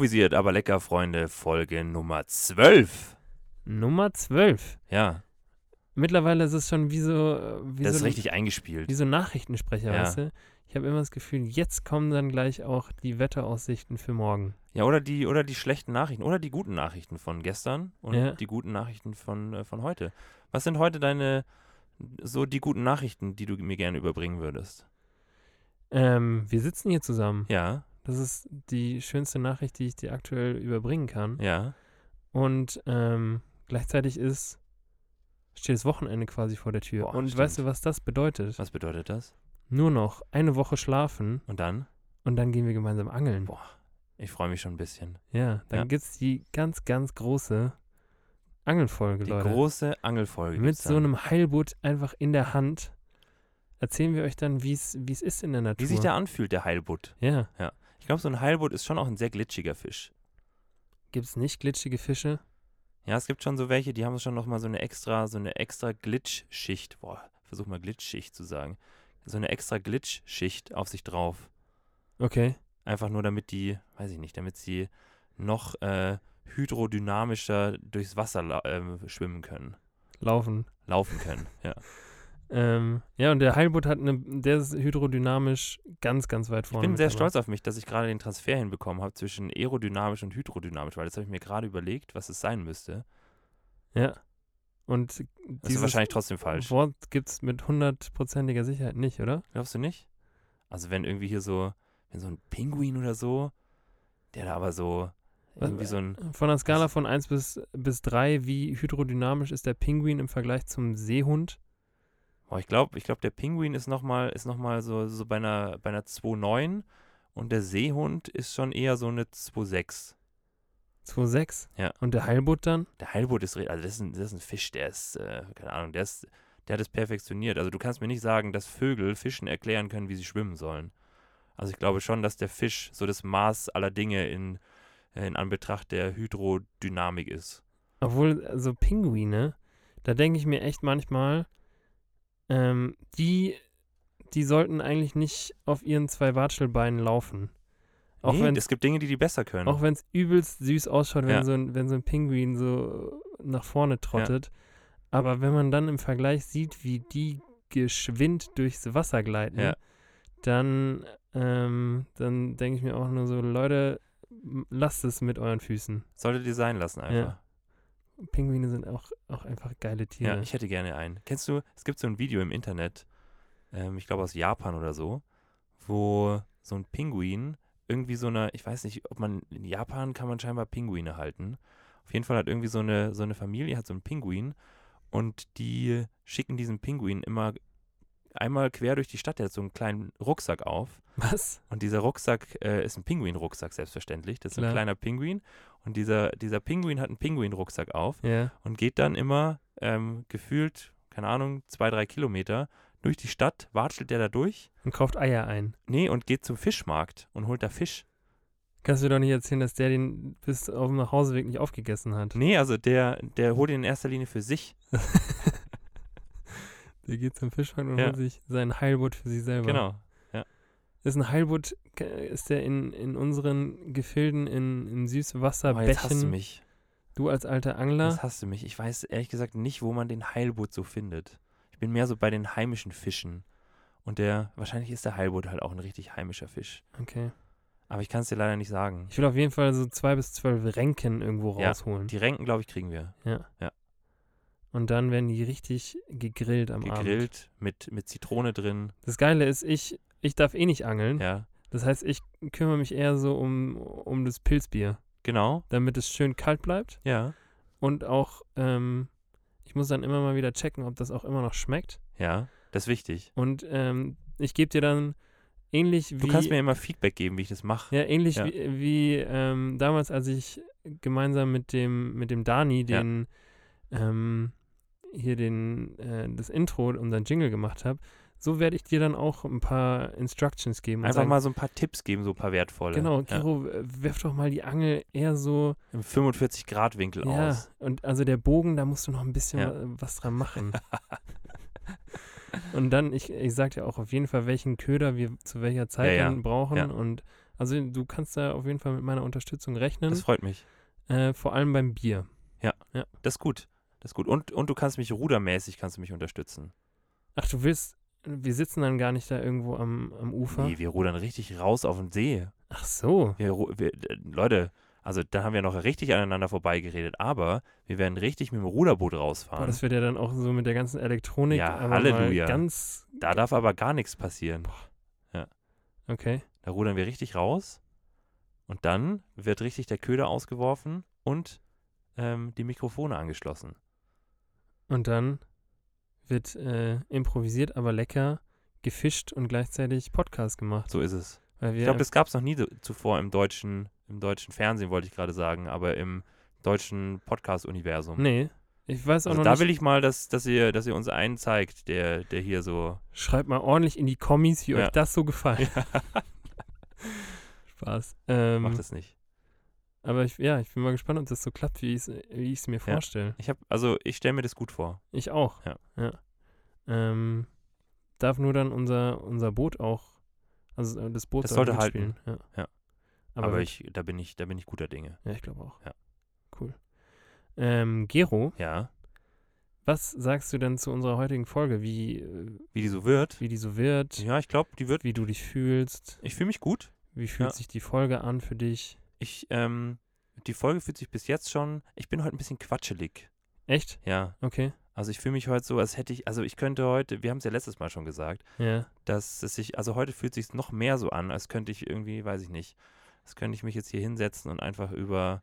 Improvisiert, aber lecker, Freunde, Folge Nummer 12. Nummer 12. Ja, Mittlerweile ist es schon wie so, äh, wie das so, ist richtig eingespielt. wie so Nachrichtensprecher, Ja. weißt du? Ich habe immer das Gefühl, jetzt kommen dann gleich auch die Wetteraussichten für morgen. Ja, oder die, oder die schlechten Nachrichten oder die guten Nachrichten von gestern und Ja. die guten Nachrichten von, äh, von heute. Was sind heute deine, so die guten Nachrichten, die du mir gerne überbringen würdest? Ähm, wir sitzen hier zusammen. Ja, Das ist die schönste Nachricht, die ich dir aktuell überbringen kann. ja. Und ähm, gleichzeitig ist steht das Wochenende quasi vor der Tür. Boah, und stimmt. weißt du, was das bedeutet? Was bedeutet das? Nur noch eine Woche schlafen Und dann? und dann gehen wir gemeinsam angeln. Boah, ich freue mich schon ein bisschen. Ja, dann Ja. gibt's die ganz, ganz große Angelfolge, Die Leute. große Angelfolge. Mit so einem Heilbutt einfach in der Hand erzählen wir euch dann, wie es es ist in der Natur. Wie sich der anfühlt, der Heilbutt. ja, Ich glaube, so ein Heilbutt ist schon auch ein sehr glitschiger Fisch. gibt's nicht glitschige Fische? Ja, es gibt schon so welche, die haben schon noch mal so eine extra, so eine extra Glitch-Schicht. Boah, versuch mal Glitch-Schicht zu sagen. So eine extra Glitch-Schicht auf sich drauf. Okay. Einfach nur damit die, weiß ich nicht, damit sie noch äh, hydrodynamischer durchs Wasser ähm, schwimmen können. Laufen. Laufen können, ja. Ähm, ja, und der Heilbutt hat eine, der ist hydrodynamisch ganz, ganz weit Ich vorne. bin mit sehr stolz auf mich, dass ich gerade den Transfer hinbekommen habe zwischen aerodynamisch und hydrodynamisch, weil das habe ich mir gerade überlegt, was es sein müsste. Ja. Und Das ist wahrscheinlich trotzdem falsch. Wort gibt's mit hundertprozentiger Sicherheit nicht, oder? Glaubst du nicht? Also wenn irgendwie hier so, wenn so ein Pinguin oder so, der da aber so irgendwie so ein, Von einer Skala von 1 bis, bis 3, wie hydrodynamisch ist der Pinguin im Vergleich zum Seehund? Boah, ich glaube, ich glaube, der Pinguin ist nochmal, ist noch mal so, so bei einer, bei einer 2,9 und der Seehund ist schon eher so eine 2,6. 2,6? Ja. Und der Heilbutt dann? Der Heilbutt ist, also das ist ein, das ist ein Fisch, der ist, äh, keine Ahnung, der ist, der hat es perfektioniert. Also du kannst mir nicht sagen, dass Vögel Fischen erklären können, wie sie schwimmen sollen. Also ich glaube schon, dass der Fisch so das Maß aller Dinge in, in Anbetracht der Hydrodynamik ist. Obwohl, also Pinguine, da denke ich mir echt manchmal, ähm, die, die sollten eigentlich nicht auf ihren zwei Watschelbeinen laufen. Auch nee, wenn es gibt Dinge, die die besser können. auch wenn es übelst süß ausschaut, wenn, Ja. so ein, wenn so ein Pinguin so nach vorne trottet. Aber wenn man dann im Vergleich sieht, wie die geschwind durchs Wasser gleiten, Ja. dann, ähm, dann denke ich mir auch nur so, Leute, lasst es mit euren Füßen. Solltet ihr sein lassen einfach. Pinguine sind auch, auch einfach geile Ja, Tiere. ich hätte gerne einen. Kennst du, es gibt so ein Video im Internet, ähm, ich glaube aus Japan oder so, wo so ein Pinguin irgendwie so eine, ich weiß nicht, ob man, in Japan kann man scheinbar Pinguine halten. Auf jeden Fall hat irgendwie so eine, so eine Familie, hat so einen Pinguin und die schicken diesen Pinguin immer einmal quer durch die Stadt, der hat so einen kleinen Rucksack auf Was? und dieser Rucksack äh, ist ein Pinguin-Rucksack, selbstverständlich. Das ist Klar. ein kleiner Pinguin und dieser, dieser Pinguin hat einen Pinguin-Rucksack auf Ja. und geht dann immer ähm, gefühlt, keine Ahnung, zwei, drei Kilometer durch die Stadt, watschelt der da durch. Und kauft Eier ein. Nee, und geht zum Fischmarkt und holt da Fisch. Kannst du mir doch nicht erzählen, dass der den bis auf dem Nachhauseweg nicht aufgegessen hat. Nee, also der, der holt ihn in erster Linie für sich. Der geht zum Fischmarkt und Ja. holt sich seinen Heilbutt für sich selber. Genau. Ist ein Heilbutt, ist der in, in unseren Gefilden in, in Oh, Süßwasserbächen? jetzt hasst du mich. Du als alter Angler? Jetzt hasst du mich. Ich weiß ehrlich gesagt nicht, wo man den Heilbutt so findet. Ich bin mehr so bei den heimischen Fischen. Und der, wahrscheinlich ist der Heilbutt halt auch ein richtig heimischer Fisch. Okay. Aber ich kann es dir leider nicht sagen. Ich will auf jeden Fall so zwei bis zwölf Renken irgendwo Ja, rausholen. Die Renken, glaube ich, kriegen wir. Ja. Ja. Und dann werden die richtig gegrillt am Abend. Gegrillt, mit, mit Zitrone drin. Das Geile ist, ich, ich darf eh nicht angeln. Ja, Das heißt, ich kümmere mich eher so um, um das Pilzbier, genau. damit es schön kalt bleibt. Ja, Und auch, ähm, ich muss dann immer mal wieder checken, ob das auch immer noch schmeckt. ja. Das ist wichtig. Und ähm, ich gebe dir dann ähnlich wie. Du kannst mir immer Feedback geben, wie ich das mache. ja, ähnlich Ja. wie, wie ähm, damals, als ich gemeinsam mit dem, mit dem Dani Ja. den ähm, hier den, äh, das Intro, unseren Jingle gemacht habe. So werde ich dir dann auch ein paar Instructions geben. Einfach sagen, mal so ein paar Tipps geben, so ein paar wertvolle. Genau, ja. Kiro, äh, werf doch mal die Angel eher so. Im 45-Grad-Winkel Ja, aus. und also der Bogen, da musst du noch ein bisschen Ja. wa- was dran machen. Und dann, ich, ich sag dir auch auf jeden Fall, welchen Köder wir zu welcher Zeit ja. dann brauchen. Ja. Und also du kannst da auf jeden Fall mit meiner Unterstützung rechnen. Das freut mich. Äh, vor allem beim Bier. Das ist gut. Das ist gut. Und, und du kannst mich rudermäßig kannst du mich unterstützen. Ach, du willst, wir sitzen dann gar nicht da irgendwo am, am Ufer. Nee, wir rudern richtig raus auf den See. Ach so. Wir, wir, Leute, also da haben wir noch richtig aneinander vorbeigeredet, aber wir werden richtig mit dem Ruderboot Boah, rausfahren. das wird ja dann auch so mit der ganzen Elektronik. Ja, aber Halleluja. Ganz, da darf aber gar nichts passieren. okay. Da rudern wir richtig raus und dann wird richtig der Köder ausgeworfen und ähm, die Mikrofone angeschlossen. Und dann wird äh, improvisiert, aber lecker gefischt und gleichzeitig Podcast gemacht. So ist es. Ich glaube, das gab es noch nie zuvor im deutschen, im deutschen Fernsehen, wollte ich gerade sagen, aber im deutschen Podcast-Universum. Nee, ich weiß auch Also noch da nicht. will ich mal, dass, dass, ihr, dass ihr uns einen zeigt, der, der hier so. Schreibt mal ordentlich in die Kommis, wie Ja. euch das so gefallen. Spaß. Ähm, Macht das nicht. Aber ich, ja, ich bin mal gespannt, ob das so klappt, wie ich es mir Ja. vorstelle. Ich habe, also ich stelle mir das gut vor. Ich auch. Ja. Ähm, darf nur dann unser, unser Boot auch, also äh, das Boot Das soll sollte mitspielen. Ja. Ja. Aber, Aber, ich, da bin ich, da bin ich guter Dinge. ja, ich glaube auch. Ja. Cool. Ähm, Gero, Ja. was sagst du denn zu unserer heutigen Folge, wie, äh, Wie die so wird. wie die so wird, Ja, ich glaube, die wird. wie du dich fühlst, Ich fühle mich gut. wie fühlt Ja. sich die Folge an für dich? Ich, ähm, die Folge fühlt sich bis jetzt schon. Ich bin heute ein bisschen quatschelig. Echt? Ja. Okay. Also ich fühle mich heute so, als hätte ich, also ich könnte heute, wir haben es ja letztes Mal schon gesagt, Ja. dass es sich, also heute fühlt sich noch mehr so an, als könnte ich irgendwie, weiß ich nicht, als könnte ich mich jetzt hier hinsetzen und einfach über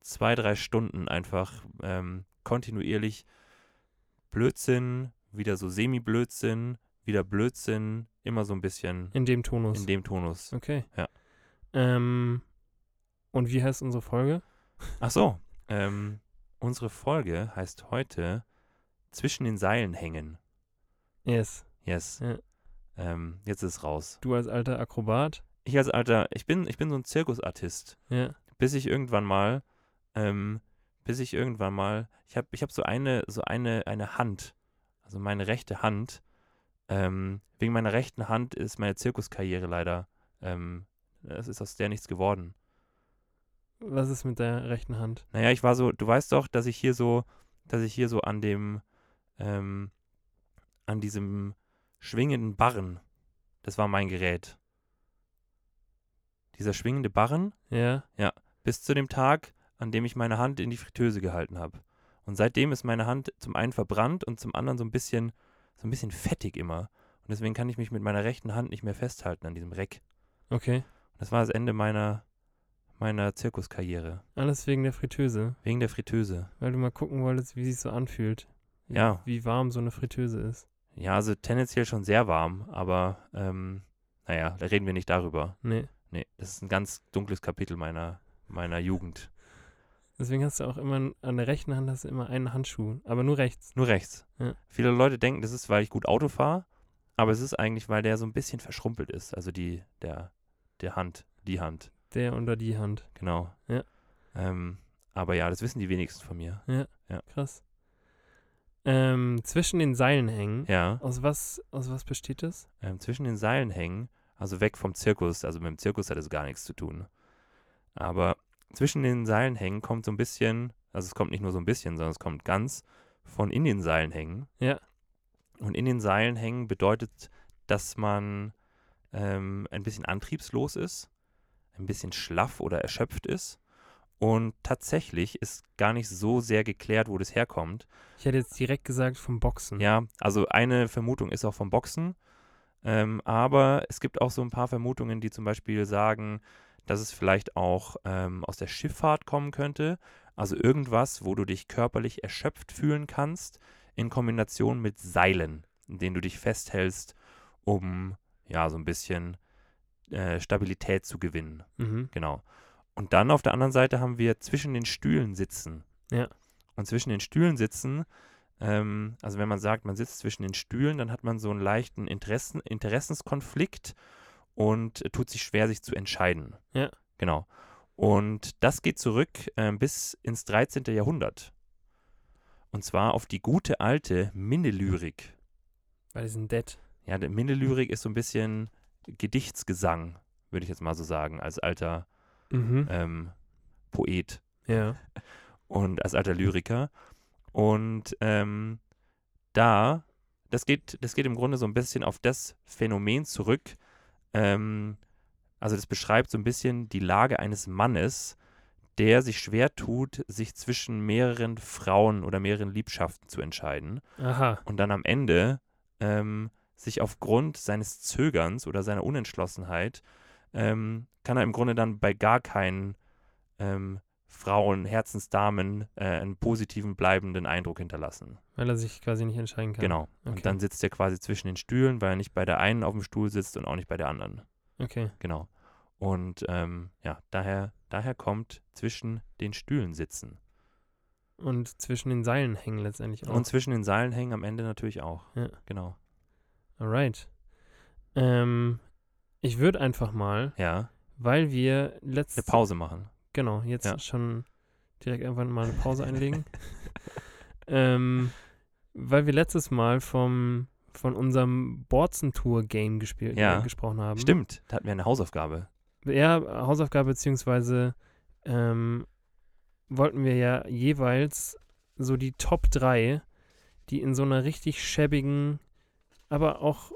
zwei, drei Stunden einfach ähm, kontinuierlich Blödsinn, wieder so Semi-Blödsinn, wieder Blödsinn, immer so ein bisschen In dem Tonus. in dem Tonus. okay. Ja. Ähm, und wie heißt unsere Folge? Ach so, ähm, unsere Folge heißt heute Zwischen den Seilen hängen. Yes. Yes. Ja. Ähm, jetzt ist es raus. Du als alter Akrobat. Ich als alter, ich bin, ich bin so ein Zirkusartist. Ja. bis ich irgendwann mal, ähm, bis ich irgendwann mal, ich habe ich hab so eine, so eine, eine Hand, also meine rechte Hand, ähm, wegen meiner rechten Hand ist meine Zirkuskarriere leider, ähm, es ist aus der nichts geworden. Was ist mit der rechten Hand? Naja, ich war so, du weißt doch, dass ich hier so, dass ich hier so an dem, ähm, an diesem schwingenden Barren, das war mein Gerät. Dieser schwingende Barren, Ja. bis zu dem Tag, an dem ich meine Hand in die Fritteuse gehalten habe. Und seitdem ist meine Hand zum einen verbrannt und zum anderen so ein bisschen, so ein bisschen fettig immer. Und deswegen kann ich mich mit meiner rechten Hand nicht mehr festhalten an diesem Reck. Okay. Und das war das Ende meiner, meiner Zirkuskarriere. Alles wegen der Fritteuse. Wegen der Fritteuse. Weil du mal gucken wolltest, wie sich so anfühlt. Ja. Wie warm so eine Fritteuse ist. Ja, also tendenziell schon sehr warm, aber ähm, naja, da reden wir nicht darüber. Nee. Nee, das ist ein ganz dunkles Kapitel meiner, meiner Jugend. Deswegen hast du auch immer an der rechten Hand hast du immer einen Handschuh, aber nur rechts. Nur rechts. Ja. Viele Leute denken, das ist, weil ich gut Auto fahre, aber es ist eigentlich, weil der so ein bisschen verschrumpelt ist. Also die, der, der Hand, die Hand, Der unter die Hand. genau. Ja. Ähm, aber ja, das wissen die wenigsten von mir. Krass. Ähm, zwischen den Seilen hängen. Ja. Aus was, aus was besteht das? Ähm, zwischen den Seilen hängen, also weg vom Zirkus, also mit dem Zirkus hat es gar nichts zu tun. Aber zwischen den Seilen hängen kommt so ein bisschen, also es kommt nicht nur so ein bisschen, sondern es kommt ganz von in den Seilen hängen. Ja. Und in den Seilen hängen bedeutet, dass man ähm, ein bisschen antriebslos ist, ein bisschen schlaff oder erschöpft ist. Und tatsächlich ist gar nicht so sehr geklärt, wo das herkommt. Ich hätte jetzt direkt gesagt vom Boxen. Ja, also eine Vermutung ist auch vom Boxen. Ähm, aber es gibt auch so ein paar Vermutungen, die zum Beispiel sagen, dass es vielleicht auch ähm, aus der Schifffahrt kommen könnte. Also irgendwas, wo du dich körperlich erschöpft fühlen kannst, in Kombination mit Seilen, in denen du dich festhältst, um ja so ein bisschen äh, Stabilität zu gewinnen. Mhm. Genau. Und dann auf der anderen Seite haben wir zwischen den Stühlen sitzen. Ja. Und zwischen den Stühlen sitzen, ähm, also wenn man sagt, man sitzt zwischen den Stühlen, dann hat man so einen leichten Interessen, Interessenskonflikt und äh, tut sich schwer, sich zu entscheiden. Ja. Genau. Und das geht zurück ähm, bis ins 13. Jahrhundert. Und zwar auf die gute alte Minnelyrik. Weil die sind dead. Ja, der Minde-Lyrik ist so ein bisschen Gedichtsgesang, würde ich jetzt mal so sagen, als alter Mhm. ähm, Poet Ja. und als alter Lyriker. Und ähm, da, das geht, das geht im Grunde so ein bisschen auf das Phänomen zurück. Ähm, also das beschreibt so ein bisschen die Lage eines Mannes, der sich schwer tut, sich zwischen mehreren Frauen oder mehreren Liebschaften zu entscheiden. Aha. Und dann am Ende ähm, sich aufgrund seines Zögerns oder seiner Unentschlossenheit ähm, kann er im Grunde dann bei gar keinen ähm, Frauen, Herzensdamen äh, einen positiven, bleibenden Eindruck hinterlassen. Weil er sich quasi nicht entscheiden kann. Genau. Okay. Und dann sitzt er quasi zwischen den Stühlen, weil er nicht bei der einen auf dem Stuhl sitzt und auch nicht bei der anderen. Okay. Genau. Und ähm, ja, daher, daher kommt zwischen den Stühlen sitzen. Und zwischen den Seilen hängen letztendlich auch. Und zwischen den Seilen hängen am Ende natürlich auch. Ja. Genau. Alright. Ähm, ich würde einfach mal, Ja. weil wir Eine letzte Pause machen. Genau, jetzt Ja. schon direkt irgendwann mal eine Pause einlegen. ähm, weil wir letztes Mal vom, von unserem Borzen-Tour-Game gespielt, Ja. äh, gesprochen haben. Stimmt, da hatten wir eine Hausaufgabe. Ja, Hausaufgabe beziehungsweise ähm, wollten wir ja jeweils so die Top 3, die in so einer richtig schäbigen, aber auch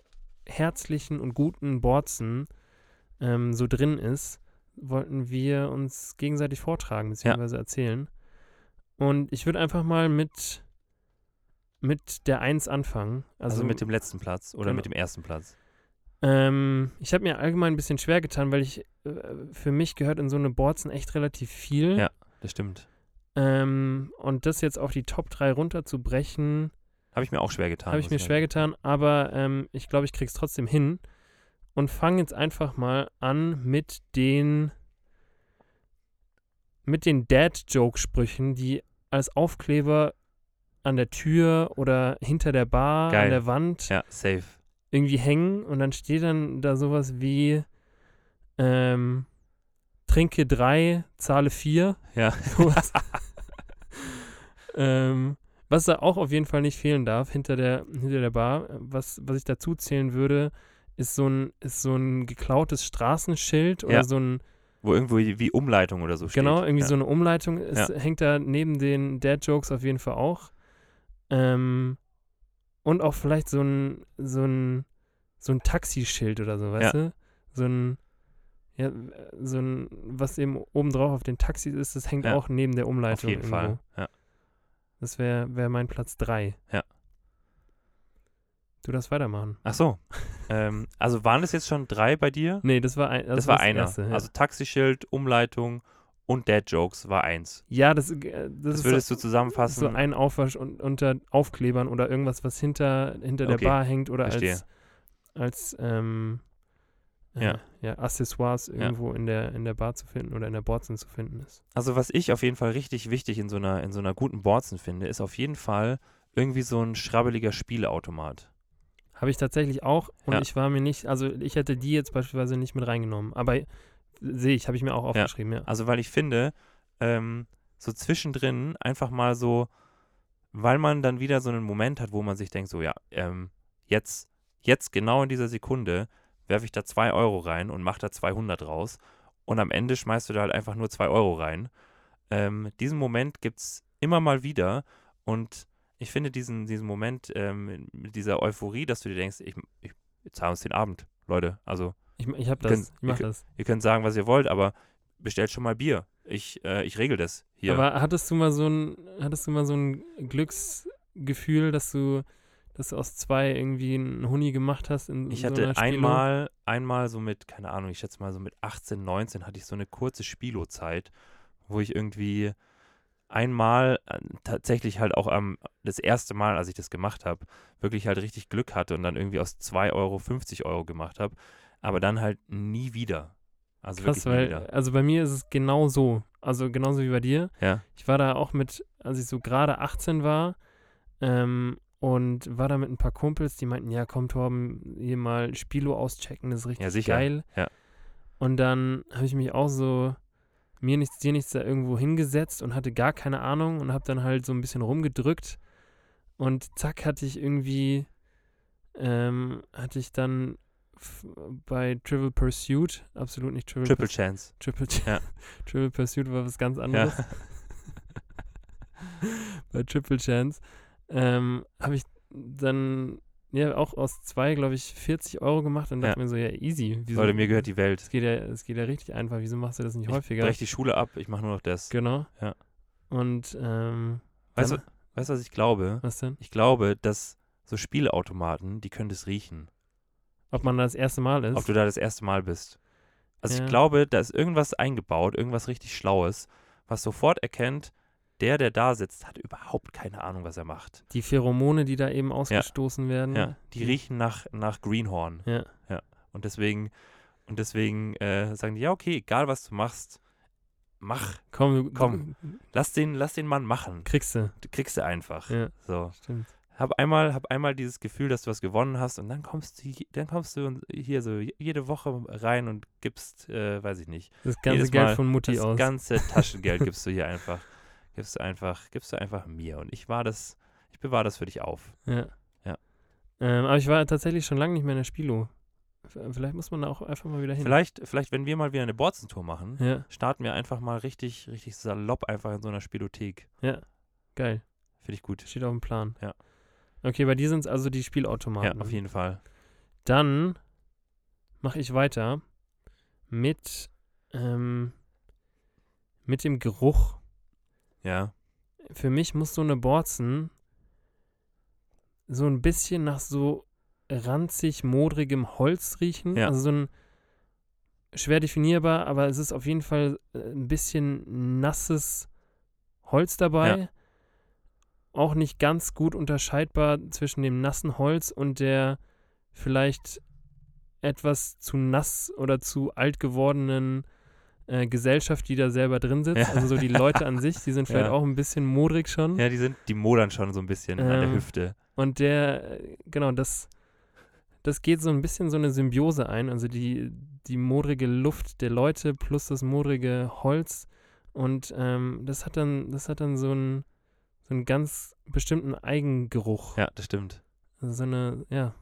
herzlichen und guten Borzen ähm, so drin ist, wollten wir uns gegenseitig vortragen beziehungsweise erzählen. Und ich würde einfach mal mit, mit der 1 anfangen. Also, Also, mit dem letzten Platz oder genau. mit dem ersten Platz. ähm, ich habe mir allgemein ein bisschen schwer getan, weil ich, äh, für mich gehört in so eine Borzen echt relativ viel. Ja. Das stimmt. Ähm, und das jetzt auf die Top 3 runterzubrechen, Habe ich mir auch schwer getan. habe ich mir schwer getan, aber ähm, ich glaube, ich krieg's trotzdem hin. Und fange jetzt einfach mal an mit den mit den Dad-Joke-Sprüchen, die als Aufkleber an der Tür oder hinter der Bar, Geil. an der Wand Ja, safe. irgendwie hängen und dann steht dann da sowas wie ähm, trinke drei, zahle vier. Ja. Sowas. ähm, was da auch auf jeden Fall nicht fehlen darf hinter der, hinter der Bar, was, was ich dazu zählen würde, ist so ein, ist so ein geklautes Straßenschild oder Ja. so ein, Wo irgendwo wie Umleitung oder so steht. genau, irgendwie ja. so eine Umleitung. Es hängt da neben den Dad-Jokes auf jeden Fall auch. Ähm, und auch vielleicht so ein, so ein, so ein Taxischild oder so, weißt du? So ein, ja, so ein, was eben obendrauf auf den Taxis ist, das hängt Ja. auch neben der Auf Umleitung jeden irgendwo. Fall. Ja. Das wäre wär mein Platz 3. Ja. Du darfst weitermachen. Ach so. ähm, also waren das jetzt schon drei bei dir? Nee, das war ein, Das, war einer. Erste, ja. Also Taxischild, Umleitung und Dad Jokes war eins. ja, das, äh, das, Das ist würdest du so, zusammenfassen. so ein Aufwasch und, unter Aufklebern oder irgendwas, was hinter, hinter der Okay, Bar hängt oder verstehe. als, als ähm, äh, Ja. ja. Accessoires irgendwo in, der, in der Bar zu finden oder in der Borzen zu finden ist. Also was ich auf jeden Fall richtig wichtig in so einer, in so einer guten Borzen finde, ist auf jeden Fall irgendwie so ein schrabbeliger Spieleautomat. Habe ich tatsächlich auch und Ja. ich war mir nicht, also ich hätte die jetzt beispielsweise nicht mit reingenommen, aber sehe ich, habe ich mir auch aufgeschrieben, ja. Also weil ich finde, ähm, so zwischendrin einfach mal so, weil man dann wieder so einen Moment hat, wo man sich denkt, so ja, ähm, jetzt, jetzt genau in dieser Sekunde werfe ich da zwei Euro rein und mache da 200 raus und am Ende schmeißt du da halt einfach nur zwei Euro rein. Ähm, diesen Moment gibt es immer mal wieder und ich finde diesen, diesen Moment ähm, mit dieser Euphorie, dass du dir denkst, ich, ich zahle uns den Abend, Leute. Also Ich, ich habe Wir das, können- ich mache wir das. ihr könnt sagen, was ihr wollt, aber bestellt schon mal Bier. Ich, äh, ich regel das hier. Aber hattest du mal so ein, hattest du mal so ein Glücksgefühl, dass du, dass du aus zwei irgendwie einen Huni gemacht hast in ich so hatte einmal, einmal so mit, keine Ahnung, ich schätze mal so mit 18, 19 hatte ich so eine kurze Spielozeit, wo ich irgendwie einmal äh, tatsächlich halt auch am, das erste Mal, als ich das gemacht habe, wirklich halt richtig Glück hatte und dann irgendwie aus 2 Euro 50 Euro gemacht habe, aber dann halt nie wieder. Also Krass, weil, wieder. also bei mir ist es genau so. Also genauso wie bei dir. Ja, Ich war da auch mit, als ich so gerade 18 war, ähm, und war da mit ein paar Kumpels, die meinten, ja komm Torben, hier mal Spilo auschecken, das ist richtig Ja, sicher. geil. Ja. Und dann habe ich mich auch so, mir nichts, dir nichts da irgendwo hingesetzt und hatte gar keine Ahnung und habe dann halt so ein bisschen rumgedrückt und zack hatte ich irgendwie ähm, hatte ich dann bei Trivial Pursuit, absolut nicht Trivial Triple Pursuit. Chance. Triple, Ja. Trivial Pursuit war was ganz Ja. anderes. bei Triple Chance ähm, habe ich dann ja auch aus zwei, glaube ich, 40 Euro gemacht und dachte Ja. mir so, ja, easy. Wieso, Leute, mir gehört die Welt. es geht ja, es geht ja richtig einfach. Wieso machst du das nicht Ich häufiger? brech die Schule ab, ich mache nur noch das. Genau. Ja. Und ähm, Weißt du, weißt was ich glaube? was denn? Ich glaube, dass so Spielautomaten, die können das riechen. Ob man da das erste Mal ist? ob du da das erste Mal bist. Also Ja. ich glaube, da ist irgendwas eingebaut, irgendwas richtig Schlaues, was sofort erkennt, der, der da sitzt, hat überhaupt keine Ahnung, was er macht. die Pheromone, die da eben ausgestoßen werden. Ja, die riechen nach, nach Greenhorn. Ja. Und deswegen, und deswegen äh, sagen die, ja, okay, egal was du machst, mach. Komm, Komm. Lass den, lass den Mann machen. kriegst du. Kriegst du einfach. Ja, So. stimmt. Hab einmal, hab einmal dieses Gefühl, dass du was gewonnen hast und dann kommst du, dann kommst du hier so jede Woche rein und gibst, äh, weiß ich nicht, Das ganze Geld von Mutti das aus. ganze Taschengeld gibst du hier einfach, gibst du einfach, gibst du einfach mir und ich war das, ich bewahre das für dich auf. Ja. Ja. Ähm, aber ich war tatsächlich schon lange nicht mehr in der Spielo. V- Vielleicht muss man da auch einfach mal wieder hin. Vielleicht, vielleicht, wenn wir mal wieder eine Borzentour machen, Ja, starten wir einfach mal richtig, richtig salopp einfach in so einer Spielothek. geil. Finde ich gut. Steht auf dem Plan. Ja. Okay, bei dir sind es also die Spielautomaten. Ja, auf jeden Fall. Dann mache ich weiter mit, ähm, mit dem Geruch. Ja, Für mich muss so eine Borzen so ein bisschen nach so ranzig, modrigem Holz riechen. Ja. Also so ein schwer definierbar, aber es ist auf jeden Fall äh, ein bisschen nasses Holz dabei. Ja. Auch nicht ganz gut unterscheidbar zwischen dem nassen Holz und der vielleicht etwas zu nass oder zu alt gewordenen äh, Gesellschaft, die da selber drin sitzt. Ja. Also so die Leute an sich, die sind vielleicht Ja. auch ein bisschen modrig schon. ja, die sind, die modern schon so ein bisschen an der Ähm, Hüfte. Und der, genau, das, das geht so ein bisschen so eine Symbiose ein. Also die, die modrige Luft der Leute plus das modrige Holz. Und ähm, das hat dann, das hat dann so einen, so einen ganz bestimmten Eigengeruch. Ja, das stimmt. Also so eine, ja,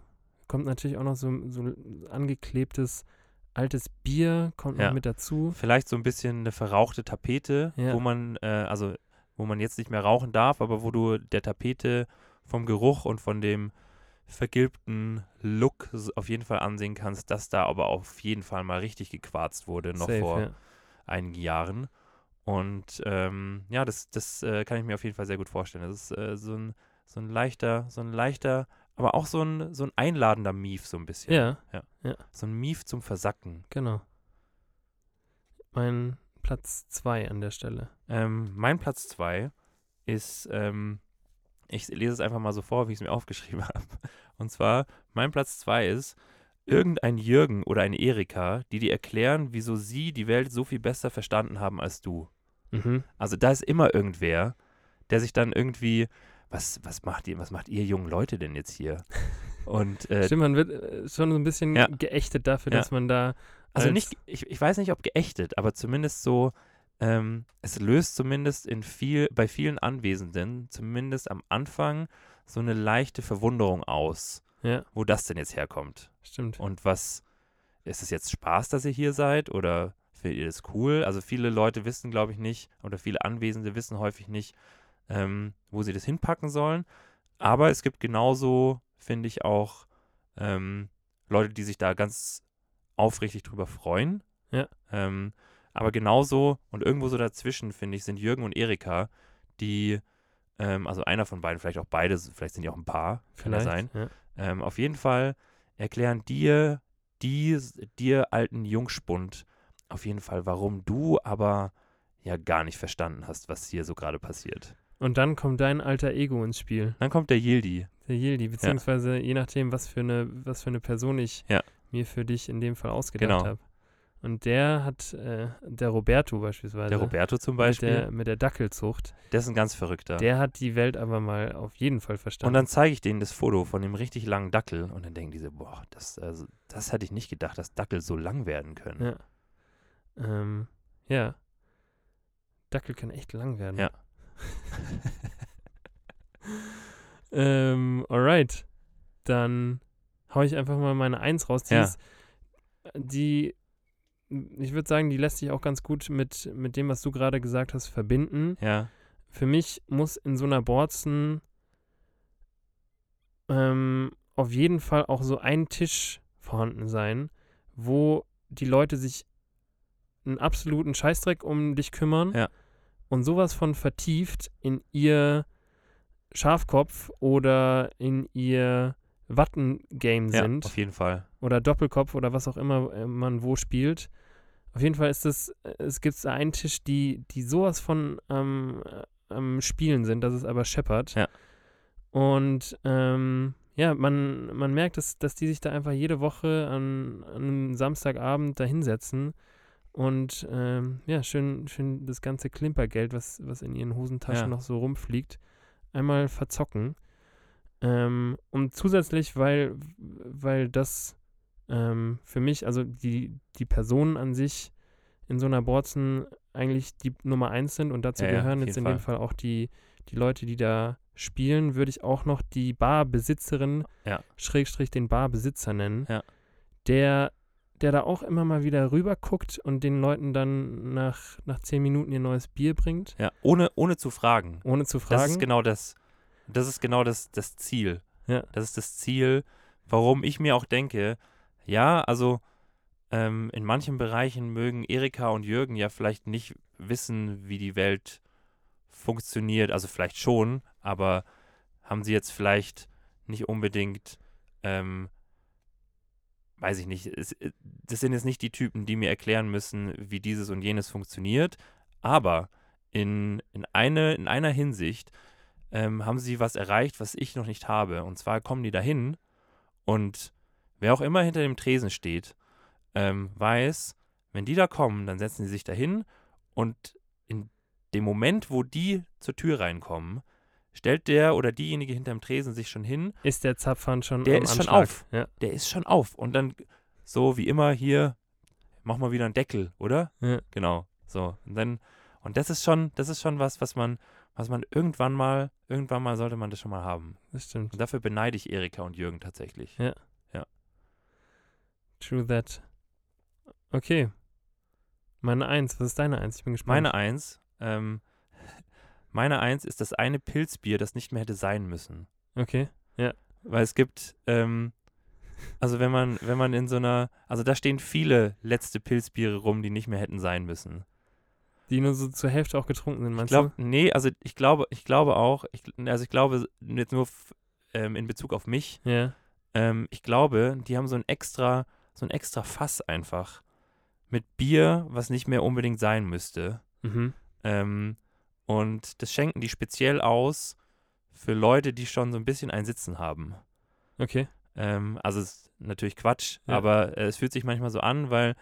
kommt natürlich auch noch so, so angeklebtes altes Bier, kommt Ja. noch mit dazu. Vielleicht so ein bisschen eine verrauchte Tapete, Ja. wo man, äh, also wo man jetzt nicht mehr rauchen darf, aber wo du der Tapete vom Geruch und von dem vergilbten Look auf jeden Fall ansehen kannst, dass da aber auf jeden Fall mal richtig gequarzt wurde, noch Safe, vor ja. einigen Jahren. Und ähm, ja, das, das äh, kann ich mir auf jeden Fall sehr gut vorstellen. Das ist äh, so, ein, so ein leichter, so ein leichter, aber auch so ein, so ein einladender Mief so ein bisschen. Ja, So ein Mief zum Versacken. genau. Mein Platz 2 an der Stelle. Ähm, mein Platz 2 ist, ähm, ich lese es einfach mal so vor, wie ich es mir aufgeschrieben habe. Und zwar, mein Platz 2 ist irgendein Jürgen oder eine Erika, die dir erklären, wieso sie die Welt so viel besser verstanden haben als du. Mhm. Also da ist immer irgendwer, der sich dann irgendwie, was, was macht ihr, was macht ihr jungen Leute denn jetzt hier? Und äh, Stimmt, man wird äh, schon so ein bisschen Ja. geächtet dafür, Ja. dass man da. Also als- nicht, ich, ich weiß nicht, ob geächtet, aber zumindest so, ähm, es löst zumindest in viel, bei vielen Anwesenden, zumindest am Anfang, so eine leichte Verwunderung aus, Ja, wo das denn jetzt herkommt. stimmt. Und was, ist es jetzt Spaß, dass ihr hier seid oder findet ihr das cool? Also viele Leute wissen, glaube ich, nicht, oder viele Anwesende wissen häufig nicht, ähm, wo sie das hinpacken sollen. Aber es gibt genauso, finde ich, auch ähm, Leute, die sich da ganz aufrichtig drüber freuen. Ja. Ähm, aber genauso und irgendwo so dazwischen, finde ich, sind Jürgen und Erika, die, ähm, also einer von beiden, vielleicht auch beide, vielleicht sind die auch ein Paar, kann ja sein. Ja. Ähm, auf jeden Fall erklären dir, die, dir alten Jungspund, auf jeden Fall, warum du aber ja gar nicht verstanden hast, was hier so gerade passiert. Und dann kommt dein alter Ego ins Spiel, Dann kommt der Yildi. der Yildi, beziehungsweise je nachdem, was für eine, was für eine Person ich Ja. mir für dich in dem Fall ausgedacht Genau. habe. Und der hat, äh, der Roberto beispielsweise, Der Roberto zum mit Beispiel, der, mit der Dackelzucht, der ist ein ganz verrückter. der hat die Welt aber mal auf jeden Fall und verstanden. dann zeige ich denen das Foto von dem richtig langen Dackel und dann denken die so, boah, das, also, das hätte ich nicht gedacht, dass Dackel so lang werden können. Ja. Ähm, ja. Dackel kann echt lang werden. Ja. ähm, alright. Dann hau ich einfach mal meine Eins raus. Die Ja. ist, die, ich würde sagen, die lässt sich auch ganz gut mit, mit dem, was du gerade gesagt hast, verbinden. Ja. Für mich muss in so einer Borzen ähm, auf jeden Fall auch so ein Tisch vorhanden sein, wo die Leute sich einen absoluten Scheißdreck um dich kümmern Ja. Und sowas von vertieft in ihr Schafkopf oder in ihr Wattengame Ja, sind auf jeden Fall. oder Doppelkopf oder was auch immer äh, man wo spielt. Auf jeden Fall ist es, es gibt da einen Tisch, die, die sowas von ähm, äh, am Spielen sind, dass es aber scheppert. Ja. Und ähm, ja, man, man merkt, dass, dass die sich da einfach jede Woche an, an einem Samstagabend da hinsetzen und ähm, ja, schön, schön das ganze Klimpergeld, was, was in ihren Hosentaschen Ja. noch so rumfliegt, einmal verzocken. Ähm, und zusätzlich, weil, weil das ähm, für mich, also die, die Personen an sich in so einer Borzen eigentlich die Nummer eins sind und dazu Ja, ja, gehören auf jetzt in dem Fall auch die, die Leute, die da spielen, würde ich auch noch die Barbesitzerin, Ja. Schrägstrich den Barbesitzer nennen, Ja. der, der da auch immer mal wieder rüber guckt und den Leuten dann nach, nach zehn Minuten ihr neues Bier bringt, Ja, ohne, ohne zu fragen. ohne zu fragen. Das ist genau das. Das ist genau das, das Ziel. Ja. Das ist das Ziel, warum ich mir auch denke, ja, also ähm, in manchen Bereichen mögen Erika und Jürgen ja vielleicht nicht wissen, wie die Welt funktioniert. Also vielleicht schon, aber haben sie jetzt vielleicht nicht unbedingt, ähm, weiß ich nicht, es, äh, das sind jetzt nicht die Typen, die mir erklären müssen, wie dieses und jenes funktioniert. Aber in, in, eine, in einer Hinsicht ähm, haben sie was erreicht, was ich noch nicht habe. Und zwar kommen die dahin und wer auch immer hinter dem Tresen steht, ähm, weiß, wenn die da kommen, dann setzen sie sich dahin und in dem Moment, wo die zur Tür reinkommen, stellt der oder diejenige hinterm Tresen sich schon hin, ist der Zapfhahn schon Der ist schon Anschlag. auf. Ja. der ist schon auf. Und dann so wie immer hier, mach mal wieder einen Deckel, oder? Ja. Genau. So. Und dann, und das ist schon, das ist schon was, was man, was man irgendwann mal, irgendwann mal sollte man das schon mal haben. Das stimmt. Und dafür beneide ich Erika und Jürgen tatsächlich. Ja. True that. Okay. Meine Eins. Was ist deine Eins? Ich bin gespannt. Meine Eins, ähm, meine Eins ist das eine Pilzbier, das nicht mehr hätte sein müssen. Okay. Weil es gibt, ähm, also wenn man, wenn man in so einer, also da stehen viele letzte Pilzbiere rum, die nicht mehr hätten sein müssen. Die nur so zur Hälfte auch getrunken sind, Ich meinst glaube, nee, also ich glaube, ich glaube auch, ich, also ich glaube jetzt nur ähm, in Bezug auf mich, du? Ja. ähm, ich glaube, die haben so ein extra, so ein extra Fass einfach mit Bier, was nicht mehr unbedingt sein müsste. Mhm. Ähm, und das schenken die speziell aus für Leute, die schon so ein bisschen ein Sitzen haben. Okay. Ähm, also es ist natürlich Quatsch, Ja. aber äh, es fühlt sich manchmal so an, weil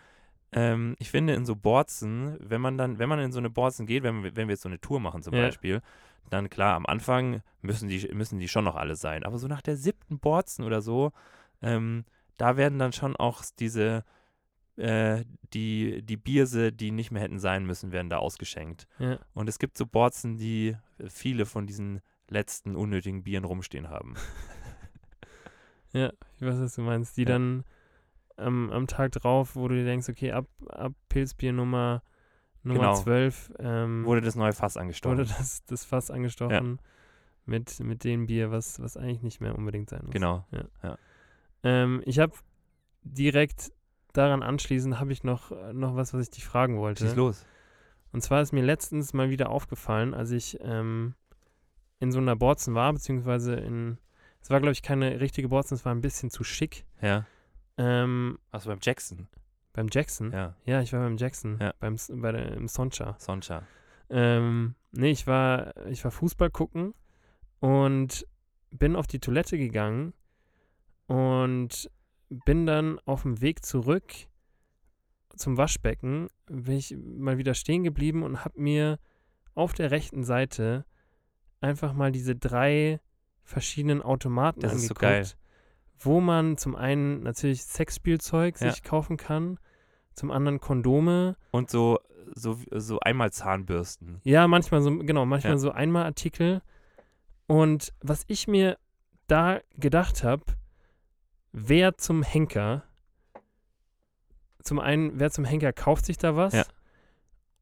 ähm, ich finde in so Borzen, wenn man dann, wenn man in so eine Borzen geht, wenn, wir- wenn wir jetzt so eine Tour machen zum Ja. Beispiel, dann klar, am Anfang müssen die, müssen die schon noch alle sein. Aber so nach der siebten Borzen oder so, ähm, da werden dann schon auch diese, äh, die, die Bierse, die nicht mehr hätten sein müssen, werden da ausgeschenkt. Ja. Und es gibt so Borzen, die viele von diesen letzten unnötigen Bieren rumstehen haben. Ja, ich weiß, was du meinst. Die Ja. dann am, am Tag drauf, wo du dir denkst, okay, ab, ab Pilzbier Nummer, Nummer Genau. 12 ähm, Wurde das neue Fass angestochen. wurde das, das Fass angestochen mit, mit dem Bier, was, was eigentlich nicht mehr unbedingt sein muss. Genau. Ähm, ich habe direkt daran anschließend, habe ich noch, noch was, was ich dich fragen wollte. Schieß los. Und zwar ist mir letztens mal wieder aufgefallen, als ich ähm, in so einer Borzen war, beziehungsweise in, es war glaube ich keine richtige Borzen, es war ein bisschen zu schick. Ja. Ähm, Achso, beim Jackson. beim Jackson. Ja. Ja, ich war beim Jackson, Ja. beim, bei der, im Soncha. Soncha. Ähm, nee, ich war, ich war Fußball gucken und bin auf die Toilette gegangen und bin dann auf dem Weg zurück zum Waschbecken, bin ich mal wieder stehen geblieben und habe mir auf der rechten Seite einfach mal diese drei verschiedenen Automaten Das ist so angeguckt, geil. wo man zum einen natürlich Sexspielzeug Ja. sich kaufen kann, zum anderen Kondome, Und so, so, so einmal Zahnbürsten. ja, manchmal so, genau, manchmal Ja. so einmal Artikel. Und was ich mir da gedacht habe, wer zum Henker, zum einen, wer zum Henker kauft sich da was Ja.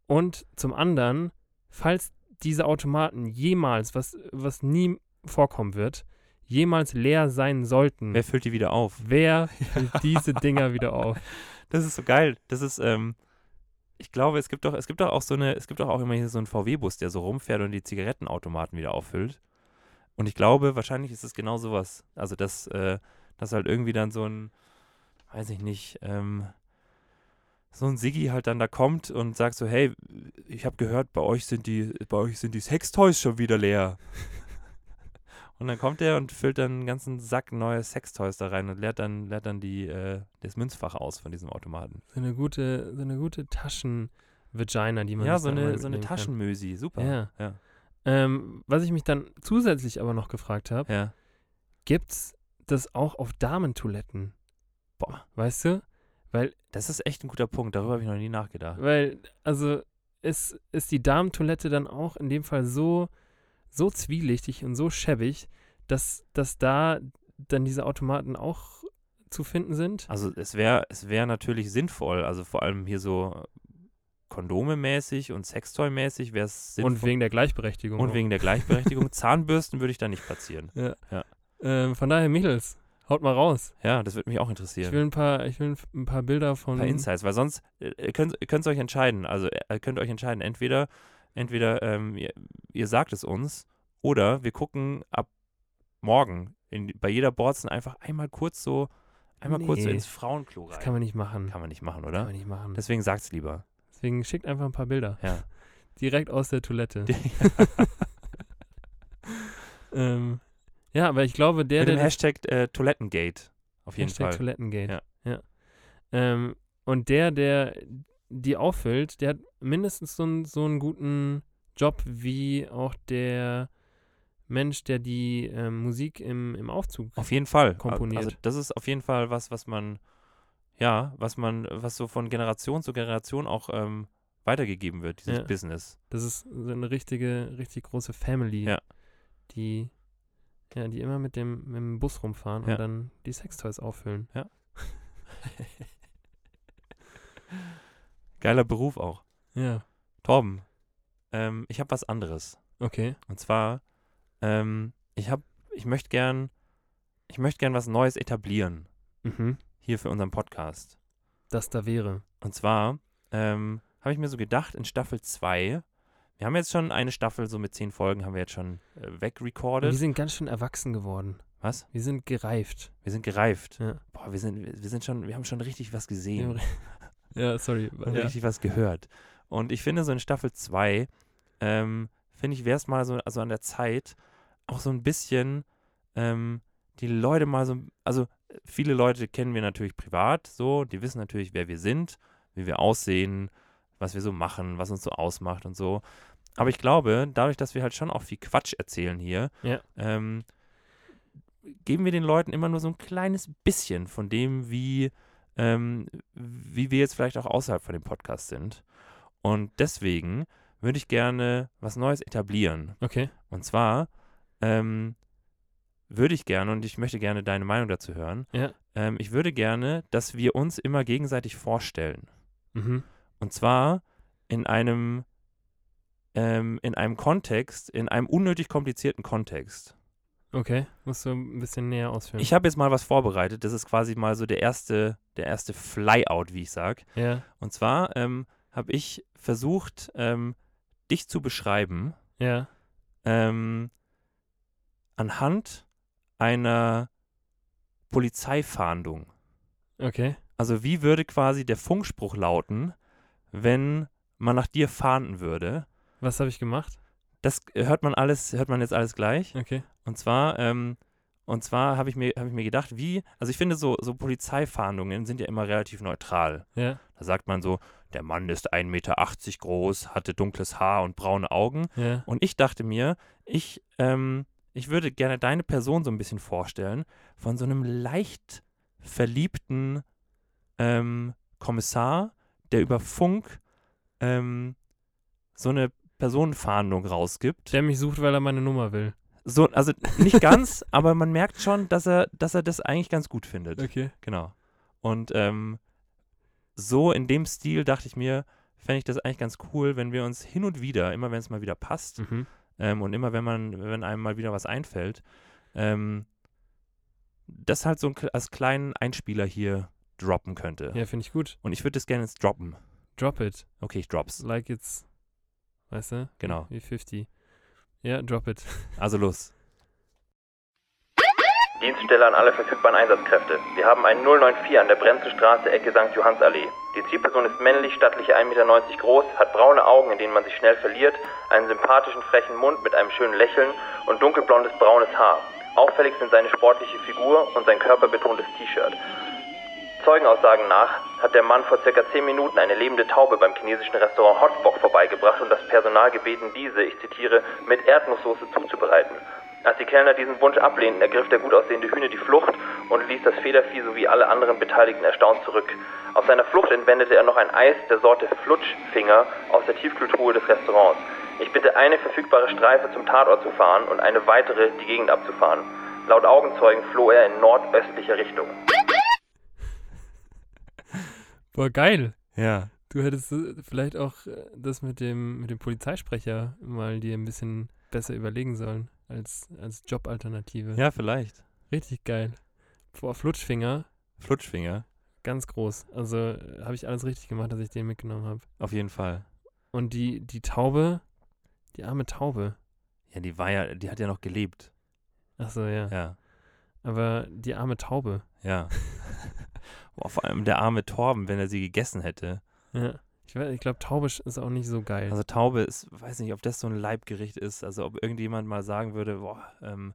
und zum anderen, falls diese Automaten jemals, was, was nie vorkommen wird, jemals leer sein sollten, Wer füllt die wieder auf? wer füllt diese Dinger wieder auf? Das ist so geil. Das ist, ähm, ich glaube, es gibt doch, es gibt doch auch so eine, es gibt doch auch immer hier so einen VW-Bus, der so rumfährt und die Zigarettenautomaten wieder auffüllt. Und ich glaube, wahrscheinlich ist es genau sowas. Also, dass, äh, dass halt irgendwie dann so ein, weiß ich nicht, ähm, so ein Siggi halt dann da kommt und sagt so, hey, ich habe gehört, bei euch sind die, bei euch sind die Sextoys schon wieder leer. Und dann kommt er und füllt dann einen ganzen Sack neue Sextoys da rein und leert dann, leert dann die, äh, das Münzfach aus von diesem Automaten. So eine gute, so eine gute Taschen-Vagina, die man Ja, so eine, so eine. Taschenmösi, super. Ja. ja. Ähm, was ich mich dann zusätzlich aber noch gefragt habe, ja. gibt's das auch auf Damentoiletten? Boah. Weißt du? Weil, Das ist echt ein guter Punkt, darüber habe ich noch nie nachgedacht. weil, also ist, ist die Damentoilette dann auch in dem Fall so, so zwielichtig und so schäbig, dass, dass da dann diese Automaten auch zu finden sind? Also es wäre es wär natürlich sinnvoll, also vor allem hier so Kondome-mäßig und Sextoy-mäßig wäre es sinnvoll. Und wegen der Gleichberechtigung. und auch. wegen der Gleichberechtigung. Zahnbürsten würde ich da nicht platzieren. Ähm, von daher, Mädels, haut mal raus. Ja, das würde mich auch Ich interessieren. will ein paar, ich will ein paar Bilder von. ein paar Insights, weil sonst äh, ihr könnt ihr könnt euch entscheiden. Also ihr könnt euch entscheiden, entweder entweder ähm, ihr, ihr sagt es uns oder wir gucken ab morgen in, bei jeder Borzen einfach einmal kurz so einmal kurz so Nee. ins Frauenklo rein. Das kann man nicht machen. Kann man nicht machen, Kann oder? man nicht machen. Deswegen sagt's lieber. Deswegen schickt einfach ein paar Bilder. Ja. Direkt aus der Toilette. ähm, ja, aber ich glaube, der, Mit dem der Hashtag äh, Toilettengate. Auf jeden Hashtag Fall. Toilettengate. Ja. Ähm, und der, der die auffüllt, der hat mindestens so, einen- so einen guten Job wie auch der Mensch, der die ähm, Musik im, im Aufzug. Auf jeden Fall. komponiert. Also das ist auf jeden Fall was, was man, ja, was man, was so von Generation zu Generation auch ähm, weitergegeben wird, dieses Ja. Business. Das ist so eine richtige, richtig große Family, Ja. die, ja, die immer mit dem, mit dem Bus rumfahren Ja. und dann die Sextoys auffüllen. Geiler Beruf auch. Ja, Torben, ähm, ich habe was anderes. okay. Und zwar, ähm, ich habe, ich möchte gern, ich möchte gern was Neues etablieren Mhm. hier für unseren Podcast. Das da wäre. Und zwar ähm, habe ich mir so gedacht, in Staffel 2, wir haben jetzt schon eine Staffel, so mit zehn Folgen, haben wir jetzt schon äh, Wir wegrecorded. sind ganz schön erwachsen geworden. Was? Wir sind gereift. Wir sind gereift. Ja. Boah, wir sind, wir sind schon, wir haben schon richtig was Wir gesehen. Ja, sorry. und Ja. richtig was gehört. Und ich finde, so in Staffel 2, ähm, finde ich, wäre es mal so also an der Zeit, auch so ein bisschen ähm, die Leute mal so, also viele Leute kennen wir natürlich privat, so, die wissen natürlich, wer wir sind, wie wir aussehen, was wir so machen, was uns so ausmacht und so. Aber ich glaube, dadurch, dass wir halt schon auch viel Quatsch erzählen hier, Ja. ähm, geben wir den Leuten immer nur so ein kleines bisschen von dem, wie, ähm, wie wir jetzt vielleicht auch außerhalb von dem Podcast sind. Und deswegen würde ich gerne was Neues etablieren. Okay. Und zwar ähm, würde ich gerne, und ich möchte gerne deine Meinung dazu hören, Ja. ähm, ich würde gerne, dass wir uns immer gegenseitig vorstellen. Mhm. Und zwar in einem, ähm, in einem Kontext, in einem unnötig komplizierten Kontext. Okay. Musst du ein bisschen näher ausführen. Ich habe jetzt mal was vorbereitet. Das ist quasi mal so der erste, der erste Flyout, wie ich sage. ja. Und zwar ähm, habe ich versucht, ähm, dich zu beschreiben Ja. ähm, anhand einer Polizeifahndung. Okay. Also wie würde quasi der Funkspruch lauten, wenn man nach dir fahnden würde? Was habe ich gemacht? Das hört man alles, hört man jetzt alles gleich. Okay. Und zwar, ähm, und zwar habe ich mir, habe ich mir gedacht, wie, also ich finde so, so Polizeifahndungen sind ja immer relativ neutral. Ja. Da sagt man so, der Mann ist 1,80 Meter groß, hatte dunkles Haar und braune Augen. Ja. Und ich dachte mir, ich, ähm, ich würde gerne deine Person so ein bisschen vorstellen, von so einem leicht verliebten ähm, Kommissar, der über Funk ähm, so eine Personenfahndung rausgibt. Der mich sucht, weil er meine Nummer will. So, also nicht ganz, aber man merkt schon, dass er, dass er das eigentlich ganz gut findet. Okay. Genau. Und ähm, so in dem Stil dachte ich mir, fände ich das eigentlich ganz cool, wenn wir uns hin und wieder, immer wenn es mal wieder passt, Mhm. ähm, und immer wenn man, wenn einem mal wieder was einfällt, ähm, das halt so als kleinen Einspieler hier droppen könnte. Ja, finde ich gut. Und ich würde das gerne jetzt droppen. Drop it. Okay, ich drops. Like it's, weißt du? Genau. Wie 50. Ja, drop it. Also los. Dienststelle an alle verfügbaren Einsatzkräfte. Wir haben einen 094 an der Bremse Straße, Ecke St. Johannsallee. Die Zielperson ist männlich, stattliche 1,90 Meter groß, hat braune Augen, in denen man sich schnell verliert, einen sympathischen, frechen Mund mit einem schönen Lächeln und dunkelblondes, braunes Haar. Auffällig sind seine sportliche Figur und sein körperbetontes T-Shirt. Zeugenaussagen nach hat der Mann vor circa 10 Minuten eine lebende Taube beim chinesischen Restaurant Hotbox vorbeigebracht und das Personal gebeten, diese, ich zitiere, mit Erdnusssoße zuzubereiten. Als die Kellner diesen Wunsch ablehnten, ergriff der gut aussehende Hühne die Flucht und ließ das Federvieh sowie alle anderen Beteiligten erstaunt zurück. Auf seiner Flucht entwendete er noch ein Eis der Sorte Flutschfinger aus der Tiefkühltruhe des Restaurants. Ich bitte eine verfügbare Streife zum Tatort zu fahren und eine weitere die Gegend abzufahren. Laut Augenzeugen floh er in nordöstlicher Richtung. Boah, geil. Ja. Du hättest äh, vielleicht auch äh, das mit dem, mit dem Polizeisprecher mal dir ein bisschen besser überlegen sollen als, als Jobalternative. Ja, vielleicht. Richtig geil. Boah, Flutschfinger, Flutschfinger. ganz groß. Also äh, habe ich alles richtig gemacht, dass ich den mitgenommen habe. Auf jeden Fall. Und die, die Taube, die arme Taube. Ja, die war ja, die hat ja noch gelebt. Ach so, ja. Ja. Aber die arme Taube. Ja. Boah, vor allem der arme Torben, wenn er sie gegessen hätte. Ja. Ich, ich glaube, Taube ist auch nicht so geil. Also Taube ist, weiß nicht, ob das so ein Leibgericht ist. Also ob irgendjemand mal sagen würde, boah, ähm,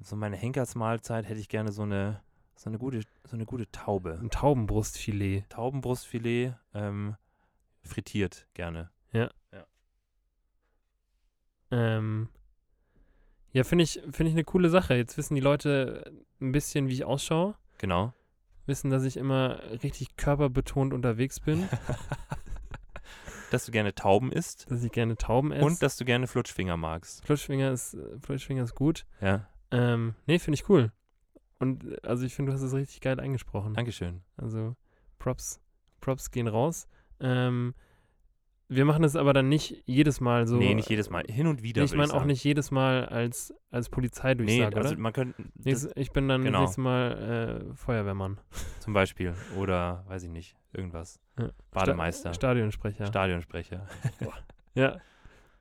so meine Henkersmahlzeit hätte ich gerne so eine, so eine gute, so eine gute Taube. ein Taubenbrustfilet. Taubenbrustfilet, ähm, frittiert gerne. Ähm, ja, finde ich, finde ich eine coole Sache. Jetzt wissen die Leute ein bisschen, wie ich ausschaue. Genau. Wissen, dass ich immer richtig körperbetont unterwegs bin, dass du gerne Tauben isst dass ich gerne Tauben esse. und dass du gerne Flutschfinger magst. Flutschfinger ist, äh, Flutschfinger ist gut. Ja, Ähm, nee, finde ich cool. Und äh, also ich finde, du hast es richtig geil eingesprochen. Dankeschön. Also Props, Props gehen raus. Ähm, wir machen das aber dann nicht jedes Mal so. nee, nicht jedes Mal. Hin und wieder. Nee, ich meine auch nicht jedes Mal als, als Nee, Polizeidurchsage, also oder? man könnte Nächstes, ich bin dann genau. das nächste Mal äh, Feuerwehrmann. zum Beispiel oder weiß ich nicht, irgendwas. Ja. Bademeister, Sta Stadionsprecher. Stadionsprecher. ja.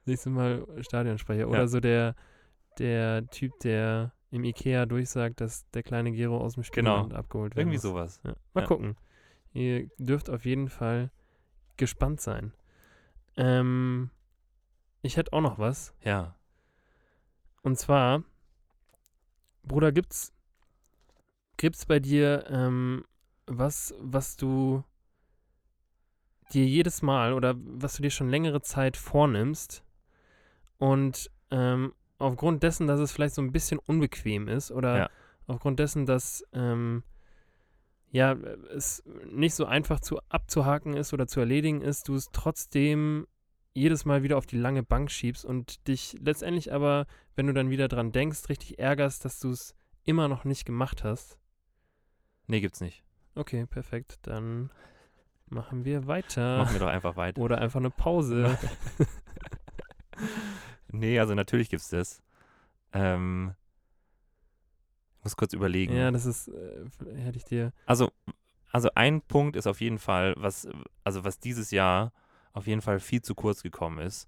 Nächstes Mal Stadionsprecher. Oder Ja. so der, der Typ, der im Ikea durchsagt, dass der kleine Gero aus dem Genau. Spielland abgeholt werden Irgendwie muss. sowas. Ja. Mal gucken. Ihr dürft auf jeden Fall gespannt sein. Ähm, ich hätte auch noch was. Ja. Und zwar, Bruder, gibt's, gibt's bei dir ähm, was, was du dir jedes Mal oder was du dir schon längere Zeit vornimmst und ähm, aufgrund dessen, dass es vielleicht so ein bisschen unbequem ist oder Ja. aufgrund dessen, dass ähm, ja, es nicht so einfach zu abzuhaken ist oder zu erledigen ist, du es trotzdem jedes Mal wieder auf die lange Bank schiebst und dich letztendlich aber, wenn du dann wieder dran denkst, richtig ärgerst, dass du es immer noch nicht gemacht hast. Nee, gibt's nicht. Okay, perfekt. Dann machen wir weiter. Machen wir doch einfach weiter. Oder einfach eine Pause. Nee, also natürlich gibt's das. Ähm, muss kurz überlegen. ja, das ist, äh, hätte ich dir. Also, also ein Punkt ist auf jeden Fall, was, also was dieses Jahr auf jeden Fall viel zu kurz gekommen ist.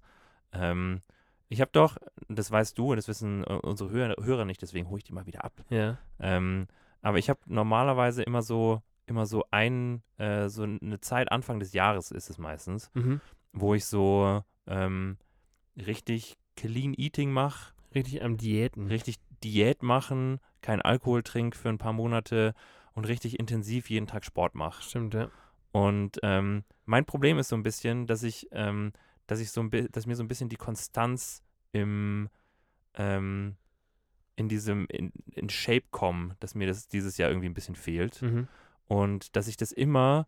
Ähm, ich habe doch, das weißt du und das wissen äh, unsere Hörer, Hörer nicht, deswegen hole ich die mal wieder ab. Ja. Ähm, aber ich habe normalerweise immer so, immer so ein, äh, so eine Zeit Anfang des Jahres ist es meistens, Mhm. wo ich so ähm, richtig Clean Eating mache, Richtig am Diäten. richtig Diät machen, kein Alkohol trinke für ein paar Monate und richtig intensiv jeden Tag Sport mache. Stimmt, ja. Und ähm, mein Problem ist so ein bisschen, dass ich, ähm, dass ich so ein dass mir so ein bisschen die Konstanz im ähm, in diesem in, in Shape kommen, dass mir das dieses Jahr irgendwie ein bisschen fehlt. Mhm. Und dass ich das immer,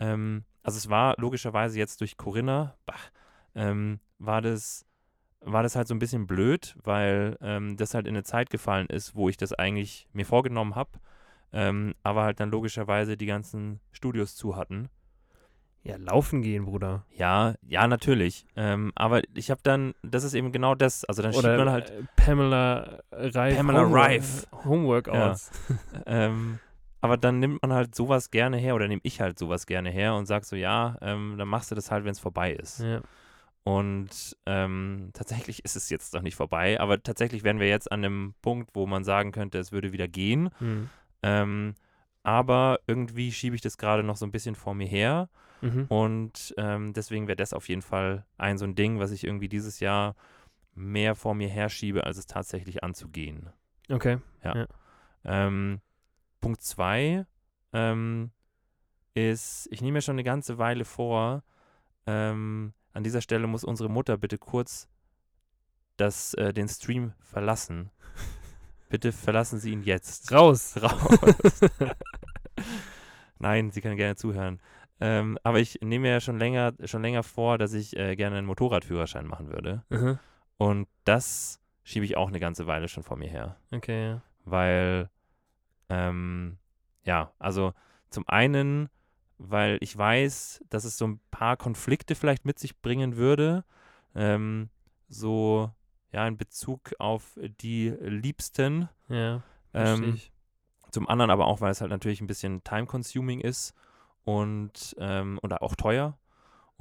ähm, also es war logischerweise jetzt durch Corinna, bah, ähm, war das war das halt so ein bisschen blöd, weil ähm, das halt in eine Zeit gefallen ist, wo ich das eigentlich mir vorgenommen habe, ähm, aber halt dann logischerweise die ganzen Studios zu hatten. Ja, laufen gehen, Bruder. Ja, ja, natürlich. Ähm, aber ich habe dann, das ist eben genau das. Also dann schiebt Oder man halt, äh, Pamela Reif. Pamela Homework- Reif. Homeworkouts. ähm, aber dann nimmt man halt sowas gerne her oder nehme ich halt sowas gerne her und sag so, ja, ähm, dann machst du das halt, wenn es vorbei ist. Ja. Und ähm, tatsächlich ist es jetzt noch nicht vorbei, aber tatsächlich wären wir jetzt an einem Punkt, wo man sagen könnte, es würde wieder gehen. Hm. Ähm, aber irgendwie schiebe ich das gerade noch so ein bisschen vor mir her. Mhm. Und ähm, deswegen wäre das auf jeden Fall ein so ein Ding, was ich irgendwie dieses Jahr mehr vor mir herschiebe, als es tatsächlich anzugehen. Okay. Ähm, Punkt zwei ähm, ist, ich nehme mir schon eine ganze Weile vor, ähm, an dieser Stelle muss unsere Mutter bitte kurz das, äh, den Stream verlassen. bitte verlassen Sie ihn jetzt. Raus. Raus. Nein, sie kann gerne zuhören. Ähm, aber ich nehme mir ja schon länger, schon länger vor, dass ich äh, gerne einen Motorradführerschein machen würde. Mhm. Und das schiebe ich auch eine ganze Weile schon vor mir her. Okay. Weil, ähm, ja, also zum einen, weil ich weiß, dass es so ein paar Konflikte vielleicht mit sich bringen würde. Ähm, so, ja, in Bezug auf die Liebsten. Ja, Ähm, zum anderen aber auch, weil es halt natürlich ein bisschen time-consuming ist und ähm, oder auch teuer.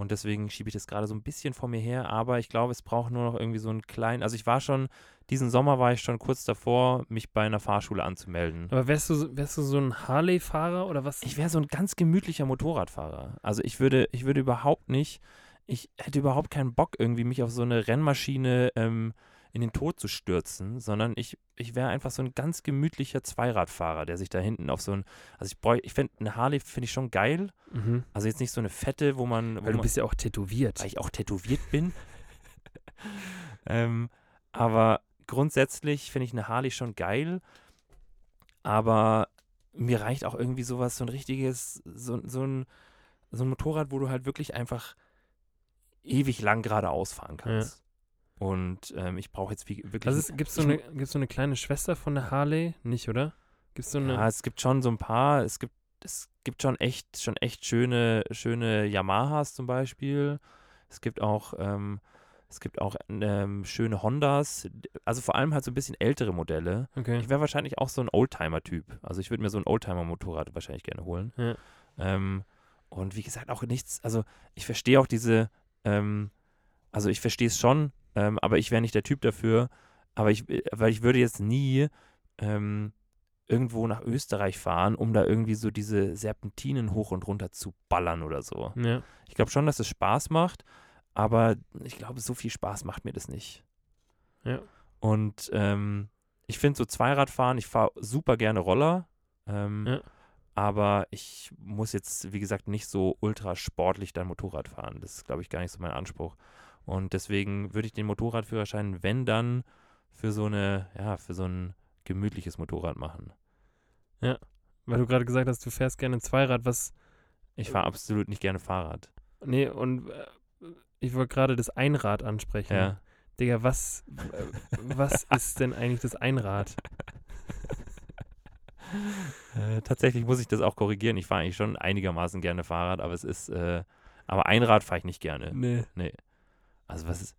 Und deswegen schiebe ich das gerade so ein bisschen vor mir her. Aber ich glaube, es braucht nur noch irgendwie so einen kleinen. Also ich war schon, diesen Sommer war ich schon kurz davor, mich bei einer Fahrschule anzumelden. Aber wärst du, so- wärst du so ein Harley-Fahrer oder was? Ich wäre so ein ganz gemütlicher Motorradfahrer. Also ich würde, ich würde überhaupt nicht, ich hätte überhaupt keinen Bock, irgendwie mich auf so eine Rennmaschine ähm, in den Tod zu stürzen, sondern ich, ich wäre einfach so ein ganz gemütlicher Zweiradfahrer, der sich da hinten auf so ein, also ich bräuchte, ich finde, eine Harley finde ich schon geil. Mhm. Also jetzt nicht so eine fette, wo man, wo Weil du man bist ja auch tätowiert. weil ich auch tätowiert bin. ähm, aber grundsätzlich finde ich eine Harley schon geil. Aber mir reicht auch irgendwie sowas, so ein richtiges, so, so, ein, so ein Motorrad, wo du halt wirklich einfach ewig lang geradeaus fahren kannst. Und ähm, ich brauche jetzt wie, wirklich. Also gibt es so, eine, gibt's so eine kleine Schwester von der Harley? Nicht, oder? Gibt es so eine. Ja, es gibt schon so ein paar, es gibt, es gibt schon echt, schon echt schöne, schöne Yamahas zum Beispiel. Es gibt auch, ähm, es gibt auch ähm, schöne Hondas, also vor allem halt so ein bisschen ältere Modelle. okay. Ich wäre wahrscheinlich auch so ein Oldtimer-Typ. Also ich würde mir so ein Oldtimer-Motorrad wahrscheinlich gerne holen. Ja. Ähm, und wie gesagt, auch nichts, also ich verstehe auch diese, ähm, also ich verstehe es schon, ähm, aber ich wäre nicht der Typ dafür. Aber ich, weil ich würde jetzt nie ähm, irgendwo nach Österreich fahren, um da irgendwie so diese Serpentinen hoch und runter zu ballern oder so. Ja. Ich glaube schon, dass es Spaß macht, aber ich glaube, so viel Spaß macht mir das nicht. Ja. Und ähm, ich finde so Zweiradfahren, ich fahre super gerne Roller, ähm, Ja. aber ich muss jetzt, wie gesagt, nicht so ultra sportlich dann Motorrad fahren. Das ist, glaube ich, gar nicht so mein Anspruch. Und deswegen würde ich den Motorradführerschein, wenn dann, für so eine, ja, für so ein gemütliches Motorrad machen. Weil du gerade gesagt hast, du fährst gerne Zweirad. Was. Ich fahre absolut nicht gerne Fahrrad. Nee, und äh, ich wollte gerade das Einrad ansprechen. Ja. Digga, was, äh, was ist denn eigentlich das Einrad? Äh, tatsächlich muss ich das auch korrigieren. Ich fahre eigentlich schon einigermaßen gerne Fahrrad, aber es ist, äh, aber Einrad fahre ich nicht gerne. Nee. Also was ist,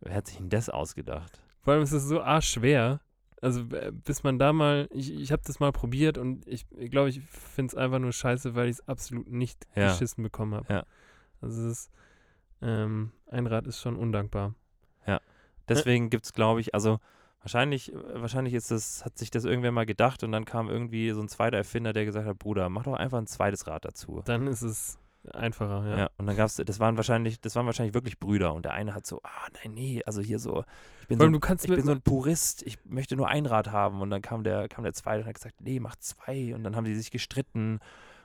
wer hat sich denn das ausgedacht? Vor allem ist es so arschschwer. Also bis man da mal, ich, ich habe das mal probiert und ich glaube, ich, glaub, ich finde es einfach nur scheiße, weil ich es absolut nicht Ja. geschissen bekommen habe. Ja. Also es ist, ähm, Einrad ist schon undankbar. Deswegen gibt es, glaube ich, also wahrscheinlich, wahrscheinlich ist das, hat sich das irgendwer mal gedacht und dann kam irgendwie so ein zweiter Erfinder, der gesagt hat, Bruder, mach doch einfach ein zweites Rad dazu. Dann ist es einfacher, ja. Ja. und dann gab's, das waren wahrscheinlich, das waren wahrscheinlich wirklich Brüder und der eine hat so, ah nein, nee, also hier so, ich bin, Vor so, ein- du kannst ich bin so ein Purist, ich möchte nur ein Rad haben und dann kam der, kam der zweite und hat gesagt, nee, mach zwei und dann haben die sich gestritten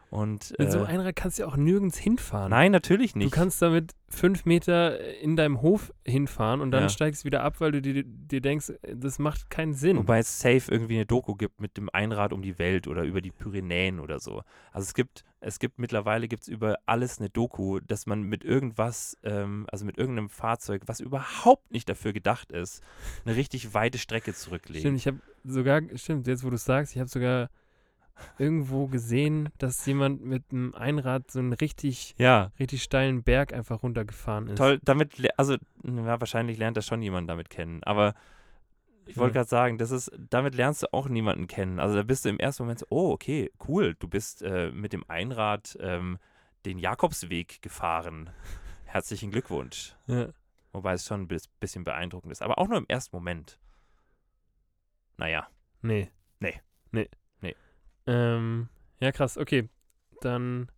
Und Mit so äh, einem Einrad kannst du ja auch nirgends hinfahren. nein, natürlich nicht. Du kannst damit fünf Meter in deinem Hof hinfahren und dann Ja. steigst du wieder ab, weil du dir, dir denkst, das macht keinen Sinn. Wobei es safe irgendwie eine Doku gibt mit dem Einrad um die Welt oder über die Pyrenäen oder so. Also es gibt, es gibt mittlerweile gibt es über alles eine Doku, dass man mit irgendwas, ähm, also mit irgendeinem Fahrzeug, was überhaupt nicht dafür gedacht ist, eine richtig weite Strecke zurücklegt. Stimmt, ich habe sogar, stimmt, jetzt wo du es sagst, ich habe sogar irgendwo gesehen, dass jemand mit einem Einrad so einen richtig, Ja, richtig steilen Berg einfach runtergefahren ist. toll. Damit, also ja, wahrscheinlich lernt das schon jemand damit kennen. Aber ich wollte gerade sagen, das ist, damit lernst du auch niemanden kennen. Also da bist du im ersten Moment so, oh, okay, cool, du bist äh, mit dem Einrad ähm, den Jakobsweg gefahren. Herzlichen Glückwunsch. Ja. Wobei es schon ein bis- bisschen beeindruckend ist. Aber auch nur im ersten Moment. Naja. Nee. Nee. Nee. Ähm, ja, krass. Okay. Dann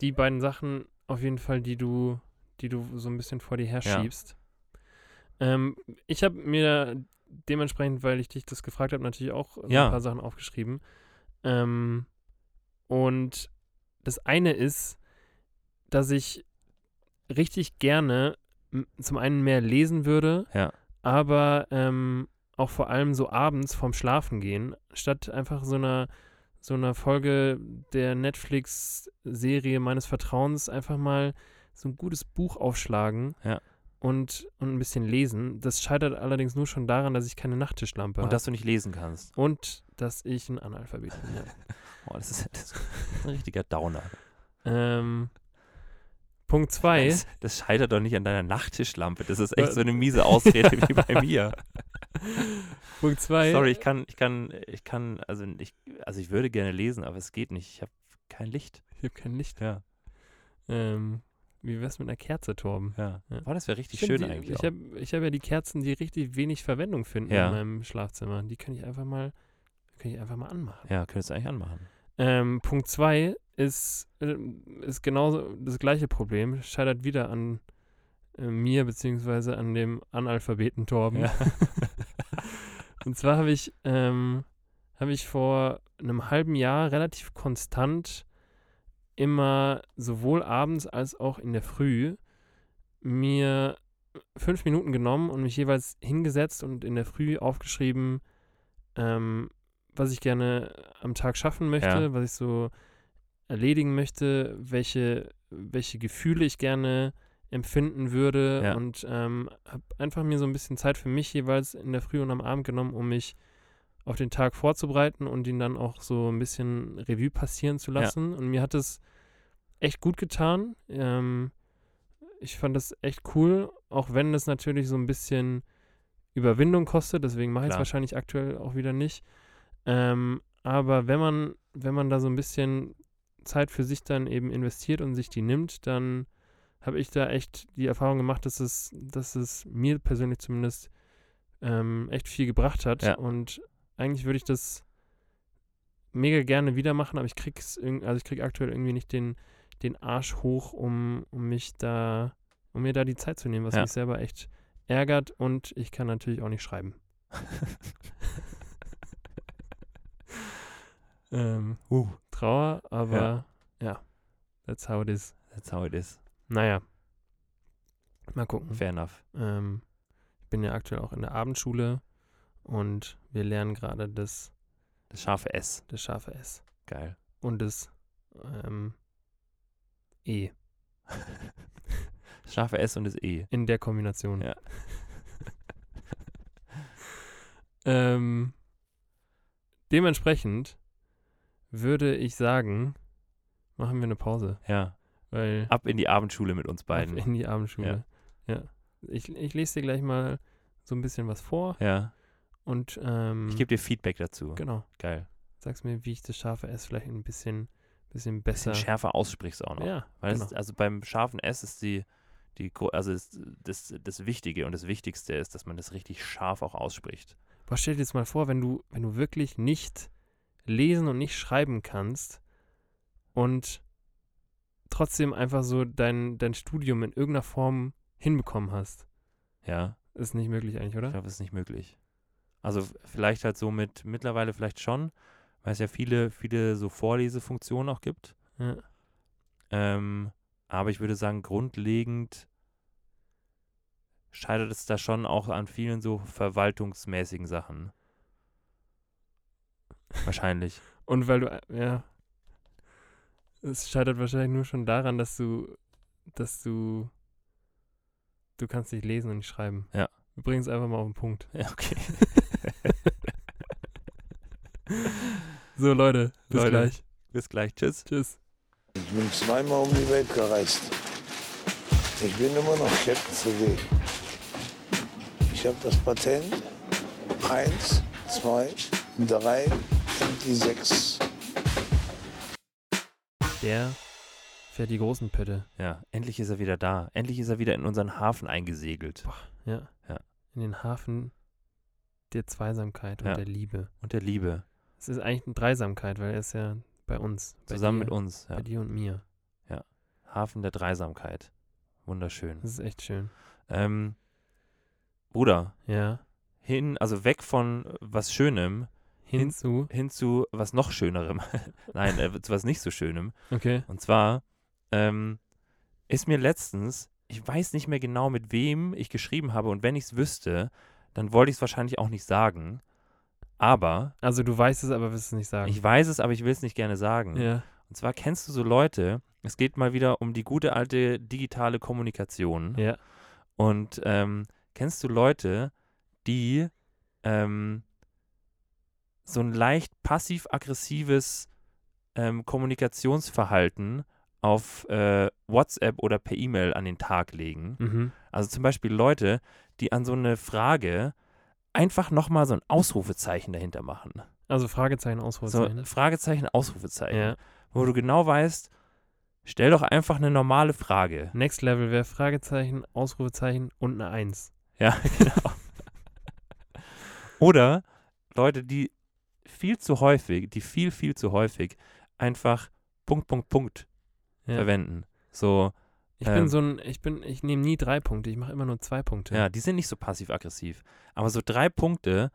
die beiden Sachen auf jeden Fall, die du, die du so ein bisschen vor dir her Ja. schiebst. Ähm, ich habe mir dementsprechend, weil ich dich das gefragt habe, natürlich auch Ja. ein paar Sachen aufgeschrieben. Ähm, und das eine ist, dass ich richtig gerne zum einen mehr lesen würde, Ja. aber ähm, auch vor allem so abends vorm Schlafen gehen, statt einfach so einer so einer Folge der Netflix-Serie meines Vertrauens einfach mal so ein gutes Buch aufschlagen Ja. und, und ein bisschen lesen. Das scheitert allerdings nur schon daran, dass ich keine Nachttischlampe Und habe dass du nicht lesen kannst. und dass ich ein Analphabet bin. Ja. Oh, das ist, das ist ein richtiger Downer. ähm, Punkt zwei. Das, das scheitert doch nicht an deiner Nachttischlampe. Das ist echt so eine miese Ausrede wie bei mir. Punkt zwei. Sorry, ich kann, ich kann, ich kann, also ich, also ich würde gerne lesen, aber es geht nicht. Ich habe kein Licht. Ich habe kein Licht. Ja, Ähm, wie wär's mit einer Kerze, Torben? ja. Ja. Boah, das wäre richtig Stimmt, schön die, eigentlich. Ich habe ich hab ja die Kerzen, die richtig wenig Verwendung finden Ja. in meinem Schlafzimmer. Die kann ich einfach mal, kann ich einfach mal anmachen. ja, könntest du eigentlich anmachen. Ähm, Punkt zwei ist, äh, ist genauso das gleiche Problem. Scheitert wieder an äh, mir, beziehungsweise an dem Analphabeten Torben. Ja. Und zwar habe ich, ähm, habe ich vor einem halben Jahr relativ konstant immer sowohl abends als auch in der Früh mir fünf Minuten genommen und mich jeweils hingesetzt und in der Früh aufgeschrieben, ähm, was ich gerne am Tag schaffen möchte, Ja. was ich so erledigen möchte, welche, welche Gefühle ich gerne empfinden würde Ja. und ähm, habe einfach mir so ein bisschen Zeit für mich jeweils in der Früh und am Abend genommen, um mich auf den Tag vorzubereiten und ihn dann auch so ein bisschen Revue passieren zu Ja. lassen. Und mir hat es echt gut getan. Ähm, ich fand das echt cool, auch wenn das natürlich so ein bisschen Überwindung kostet, deswegen mache ich es wahrscheinlich aktuell auch wieder nicht. Ähm, aber wenn man, wenn man da so ein bisschen Zeit für sich dann eben investiert und sich die nimmt, dann habe ich da echt die Erfahrung gemacht, dass es, dass es mir persönlich zumindest ähm, echt viel gebracht hat. Ja. Und eigentlich würde ich das mega gerne wieder machen, aber ich krieg's also ich krieg aktuell irgendwie nicht den, den Arsch hoch, um, um mich da, um mir da die Zeit zu nehmen, was Ja. mich selber echt ärgert und ich kann natürlich auch nicht schreiben. ähm, uh, Trauer, aber ja. that's how it is. that's how it is. Naja. Mal gucken. Fair enough. Ähm, ich bin ja aktuell auch in der Abendschule und wir lernen gerade das, Das scharfe S. das scharfe S Geil. und das ähm, E Das scharfe S und das E. in der Kombination. Ja. ähm, dementsprechend würde ich sagen, machen wir eine Pause, Ja. weil Ab in die Abendschule mit uns beiden. Ab in die Abendschule. Ja. Ich, ich lese dir gleich mal so ein bisschen was vor Ja. und ähm, Ich gebe dir Feedback dazu. genau. Geil. Sag's mir, wie ich das scharfe S vielleicht ein bisschen, bisschen Bisschen besser. schärfer aussprichst auch noch. ja, Weil genau. es, also beim scharfen S ist die, die also ist das, das Wichtige und das Wichtigste ist, dass man das richtig scharf auch ausspricht. Boah, stell dir jetzt mal vor, wenn du, wenn du wirklich nicht lesen und nicht schreiben kannst und trotzdem einfach so dein, dein Studium in irgendeiner Form hinbekommen hast. Ja. Ist nicht möglich eigentlich, Ich oder? glaube, das ist nicht möglich. Also vielleicht halt so mit, mittlerweile vielleicht schon, weil es ja viele, viele so Vorlesefunktionen auch gibt. Ja. Ähm, aber ich würde sagen, grundlegend scheitert es da schon auch an vielen so verwaltungsmäßigen Sachen. Wahrscheinlich. Und weil du, ja. Es scheitert wahrscheinlich nur schon daran, dass du, dass du, du kannst nicht lesen und nicht schreiben. Ja. Wir bringen es einfach mal auf den Punkt. Ja, okay. So, Leute, bis Leute. gleich. Bis gleich. Tschüss. Tschüss. Ich bin zweimal um die Welt gereist. Ich bin immer noch Captain CW. Ich habe das Patent. Eins, zwei, drei und die sechs. Der fährt die großen Pötte. Ja, endlich ist er wieder da. Endlich ist er wieder in unseren Hafen eingesegelt. Ja. Ja. In den Hafen der Zweisamkeit und Ja. der Liebe. Und der Liebe. Es ist eigentlich eine Dreisamkeit, weil er ist ja bei uns. Bei Zusammen dir, mit uns. Ja. Bei dir und mir. Hafen der Dreisamkeit. Wunderschön. Das ist echt schön. Ähm, Bruder, Ja. hin, also weg von was Schönem Hin- Hinzu. hin zu was noch Schönerem. Nein, äh, zu was nicht so Schönem. Okay. Und zwar ähm, ist mir letztens, ich weiß nicht mehr genau, mit wem ich geschrieben habe und wenn ich es wüsste, dann wollte ich es wahrscheinlich auch nicht sagen. Aber Also du weißt es, aber willst es nicht sagen. ich weiß es, aber ich will es nicht gerne sagen. ja. Und zwar kennst du so Leute, es geht mal wieder um die gute alte digitale Kommunikation. Ja. Und ähm, kennst du Leute, die ähm, so ein leicht passiv-aggressives ähm, Kommunikationsverhalten auf äh, WhatsApp oder per E-Mail an den Tag legen? Mhm. Also zum Beispiel Leute, die an so eine Frage einfach nochmal so ein Ausrufezeichen dahinter machen. Also Fragezeichen, So Ausrufezeichen. Fragezeichen, Ausrufezeichen. ja. Wo du genau weißt, stell doch einfach eine normale Frage. Next Level wäre Fragezeichen, Ausrufezeichen und eine Eins. Ja, genau. Oder Leute, die viel zu häufig, die viel, viel zu häufig einfach Punkt, Punkt, Punkt Ja. verwenden. So, Ich Ähm, bin so ein, ich bin, ich nehme nie drei Punkte, ich mache immer nur zwei Punkte. ja, die sind nicht so passiv-aggressiv. Aber so drei Punkte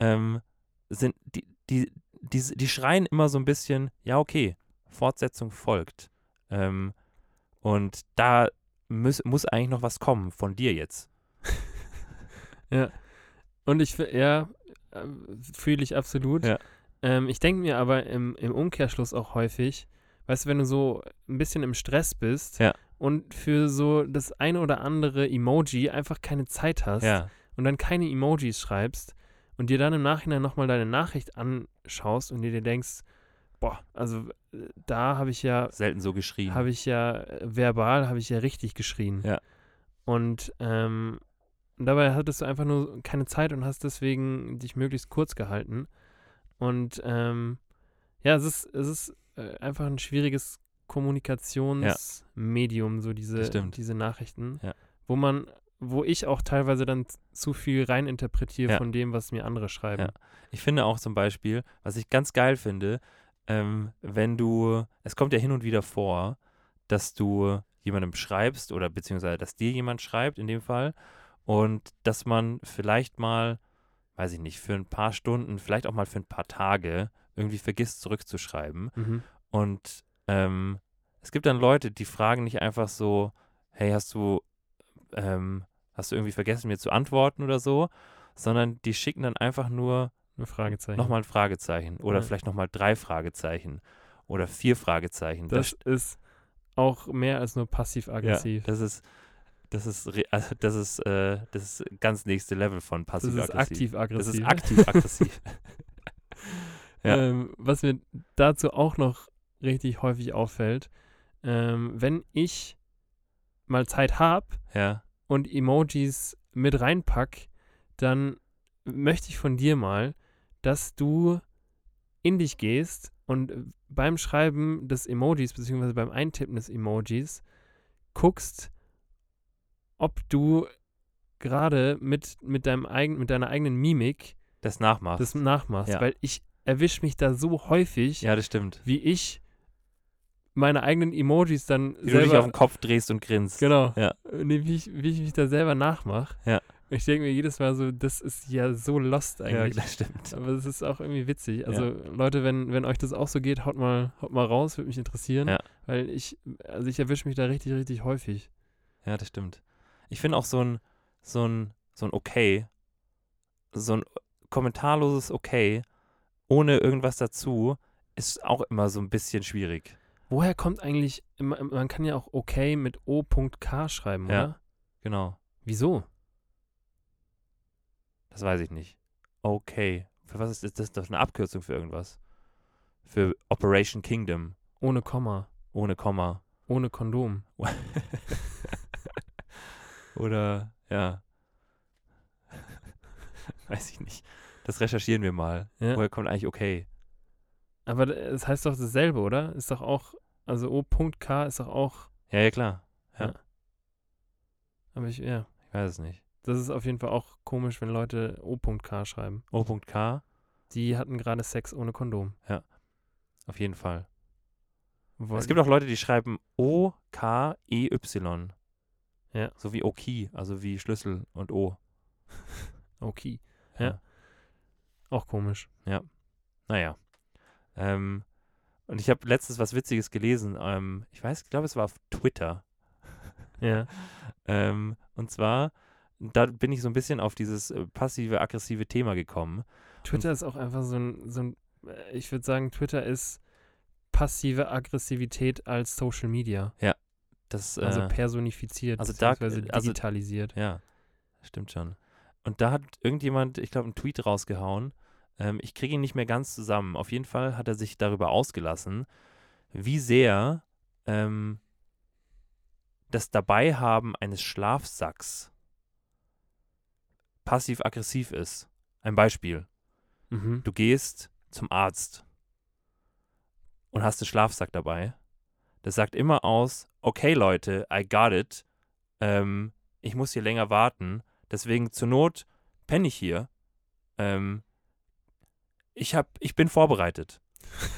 ähm, sind, die, die, die, die schreien immer so ein bisschen, ja, okay, Fortsetzung folgt. Ähm, und da muss, muss eigentlich noch was kommen von dir jetzt. Und ich, ja, fühle ich absolut. Ja. Ähm, ich denke mir aber im, im Umkehrschluss auch häufig, weißt du, wenn du so ein bisschen im Stress bist Ja. und für so das eine oder andere Emoji einfach keine Zeit hast Ja, und dann keine Emojis schreibst und dir dann im Nachhinein nochmal deine Nachricht anschaust und dir dir denkst, boah, also äh, da habe ich ja selten so geschrien. habe ich ja äh, verbal, habe ich ja richtig geschrien. Ja. Und ähm, dabei hattest du einfach nur keine Zeit und hast deswegen dich möglichst kurz gehalten. Und ähm, ja, es ist, es ist äh, einfach ein schwieriges Kommunikationsmedium, so diese, diese Nachrichten, Ja. wo man, wo ich auch teilweise dann zu viel reininterpretiere Ja. von dem, was mir andere schreiben. Ja. Ich finde auch zum Beispiel, was ich ganz geil finde, ähm, wenn du, es kommt ja hin und wieder vor, dass du jemandem schreibst oder beziehungsweise, dass dir jemand schreibt in dem Fall und dass man vielleicht mal, weiß ich nicht, für ein paar Stunden, vielleicht auch mal für ein paar Tage irgendwie vergisst zurückzuschreiben. Mhm. Und ähm, es gibt dann Leute, die fragen nicht einfach so, hey, hast du, ähm, hast du irgendwie vergessen, mir zu antworten oder so, sondern die schicken dann einfach nur Nur Fragezeichen. nochmal ein Fragezeichen oder Ja. vielleicht nochmal drei Fragezeichen oder vier Fragezeichen. Das ist auch mehr als nur passiv-aggressiv. Ja, das ist, das ist, also das ist, äh, das ist ganz nächste Level von das ist passiv-aggressiv. Das ist aktiv-aggressiv. Ja. Ähm, was mir dazu auch noch richtig häufig auffällt, ähm, wenn ich mal Zeit habe ja, und Emojis mit reinpack, dann möchte ich von dir mal, dass du in dich gehst und beim Schreiben des Emojis, beziehungsweise beim Eintippen des Emojis, guckst, ob du gerade mit, mit, deinem eigen, mit deiner eigenen Mimik das nachmachst. das nachmachst. Ja. Weil ich erwische mich da so häufig, ja, das stimmt. wie ich meine eigenen Emojis dann Wie du dich auf selber den Kopf drehst und grinst. Genau. Ja. Nee, wie, ich, wie ich mich da selber nachmache. Ja. Ich denke mir jedes Mal so, das ist ja so lost Ja, eigentlich. das stimmt. Aber es ist auch irgendwie witzig. Also Leute, wenn, wenn euch das auch so geht, haut mal, haut mal raus, würde mich interessieren. Ja. Weil ich, also ich erwische mich da richtig, richtig häufig. Ja, das stimmt. Ich finde auch so ein, so ein, so ein Okay, so ein kommentarloses Okay, ohne irgendwas dazu, ist auch immer so ein bisschen schwierig. Woher kommt eigentlich, ma- man kann ja auch okay mit O.K. schreiben, Ja. oder? Genau. Wieso? Das weiß ich nicht. Okay. Für was ist das? Das ist doch eine Abkürzung für irgendwas. Für Operation Kingdom. Ohne Komma, Ohne Komma. ohne Kondom. Oder, ja. weiß ich nicht. Das recherchieren wir mal. Ja. Woher kommt eigentlich okay? Aber es heißt doch dasselbe, oder? Ist doch auch, also O.K. ist doch auch, Ja, ja, klar. aber ich, ja. Ich weiß es nicht. Das ist auf jeden Fall auch komisch, wenn Leute O.K. schreiben. O.K. Die hatten gerade Sex ohne Kondom. Auf jeden Fall. Woll- Es gibt auch Leute, die schreiben O-K-E-Y. Ja. So wie O-Key, also wie Schlüssel und O. Okay. Ja. Auch komisch. Naja. Ähm, und ich habe letztens was Witziges gelesen. Ähm, ich weiß, ich glaube, es war auf Twitter. Ja. Ähm, und zwar, da bin ich so ein bisschen auf dieses äh, passive, aggressive Thema gekommen. Twitter ist auch einfach so ein, so ein äh, ich würde sagen, Twitter ist passive Aggressivität als Social Media. Das, Also äh, personifiziert, also da- beziehungsweise also- digitalisiert. Ja, stimmt schon. Und da hat irgendjemand, ich glaube, einen Tweet rausgehauen. Ähm, ich kriege ihn nicht mehr ganz zusammen. Auf jeden Fall hat er sich darüber ausgelassen, wie sehr ähm, das Dabeihaben eines Schlafsacks passiv-aggressiv ist. Ein Beispiel. Mhm. Du gehst zum Arzt und hast einen Schlafsack dabei. Das sagt immer aus, okay Leute, I got it. Ähm, ich muss hier länger warten. Deswegen zur Not penne ich hier. Ähm, ich, hab, ich bin vorbereitet.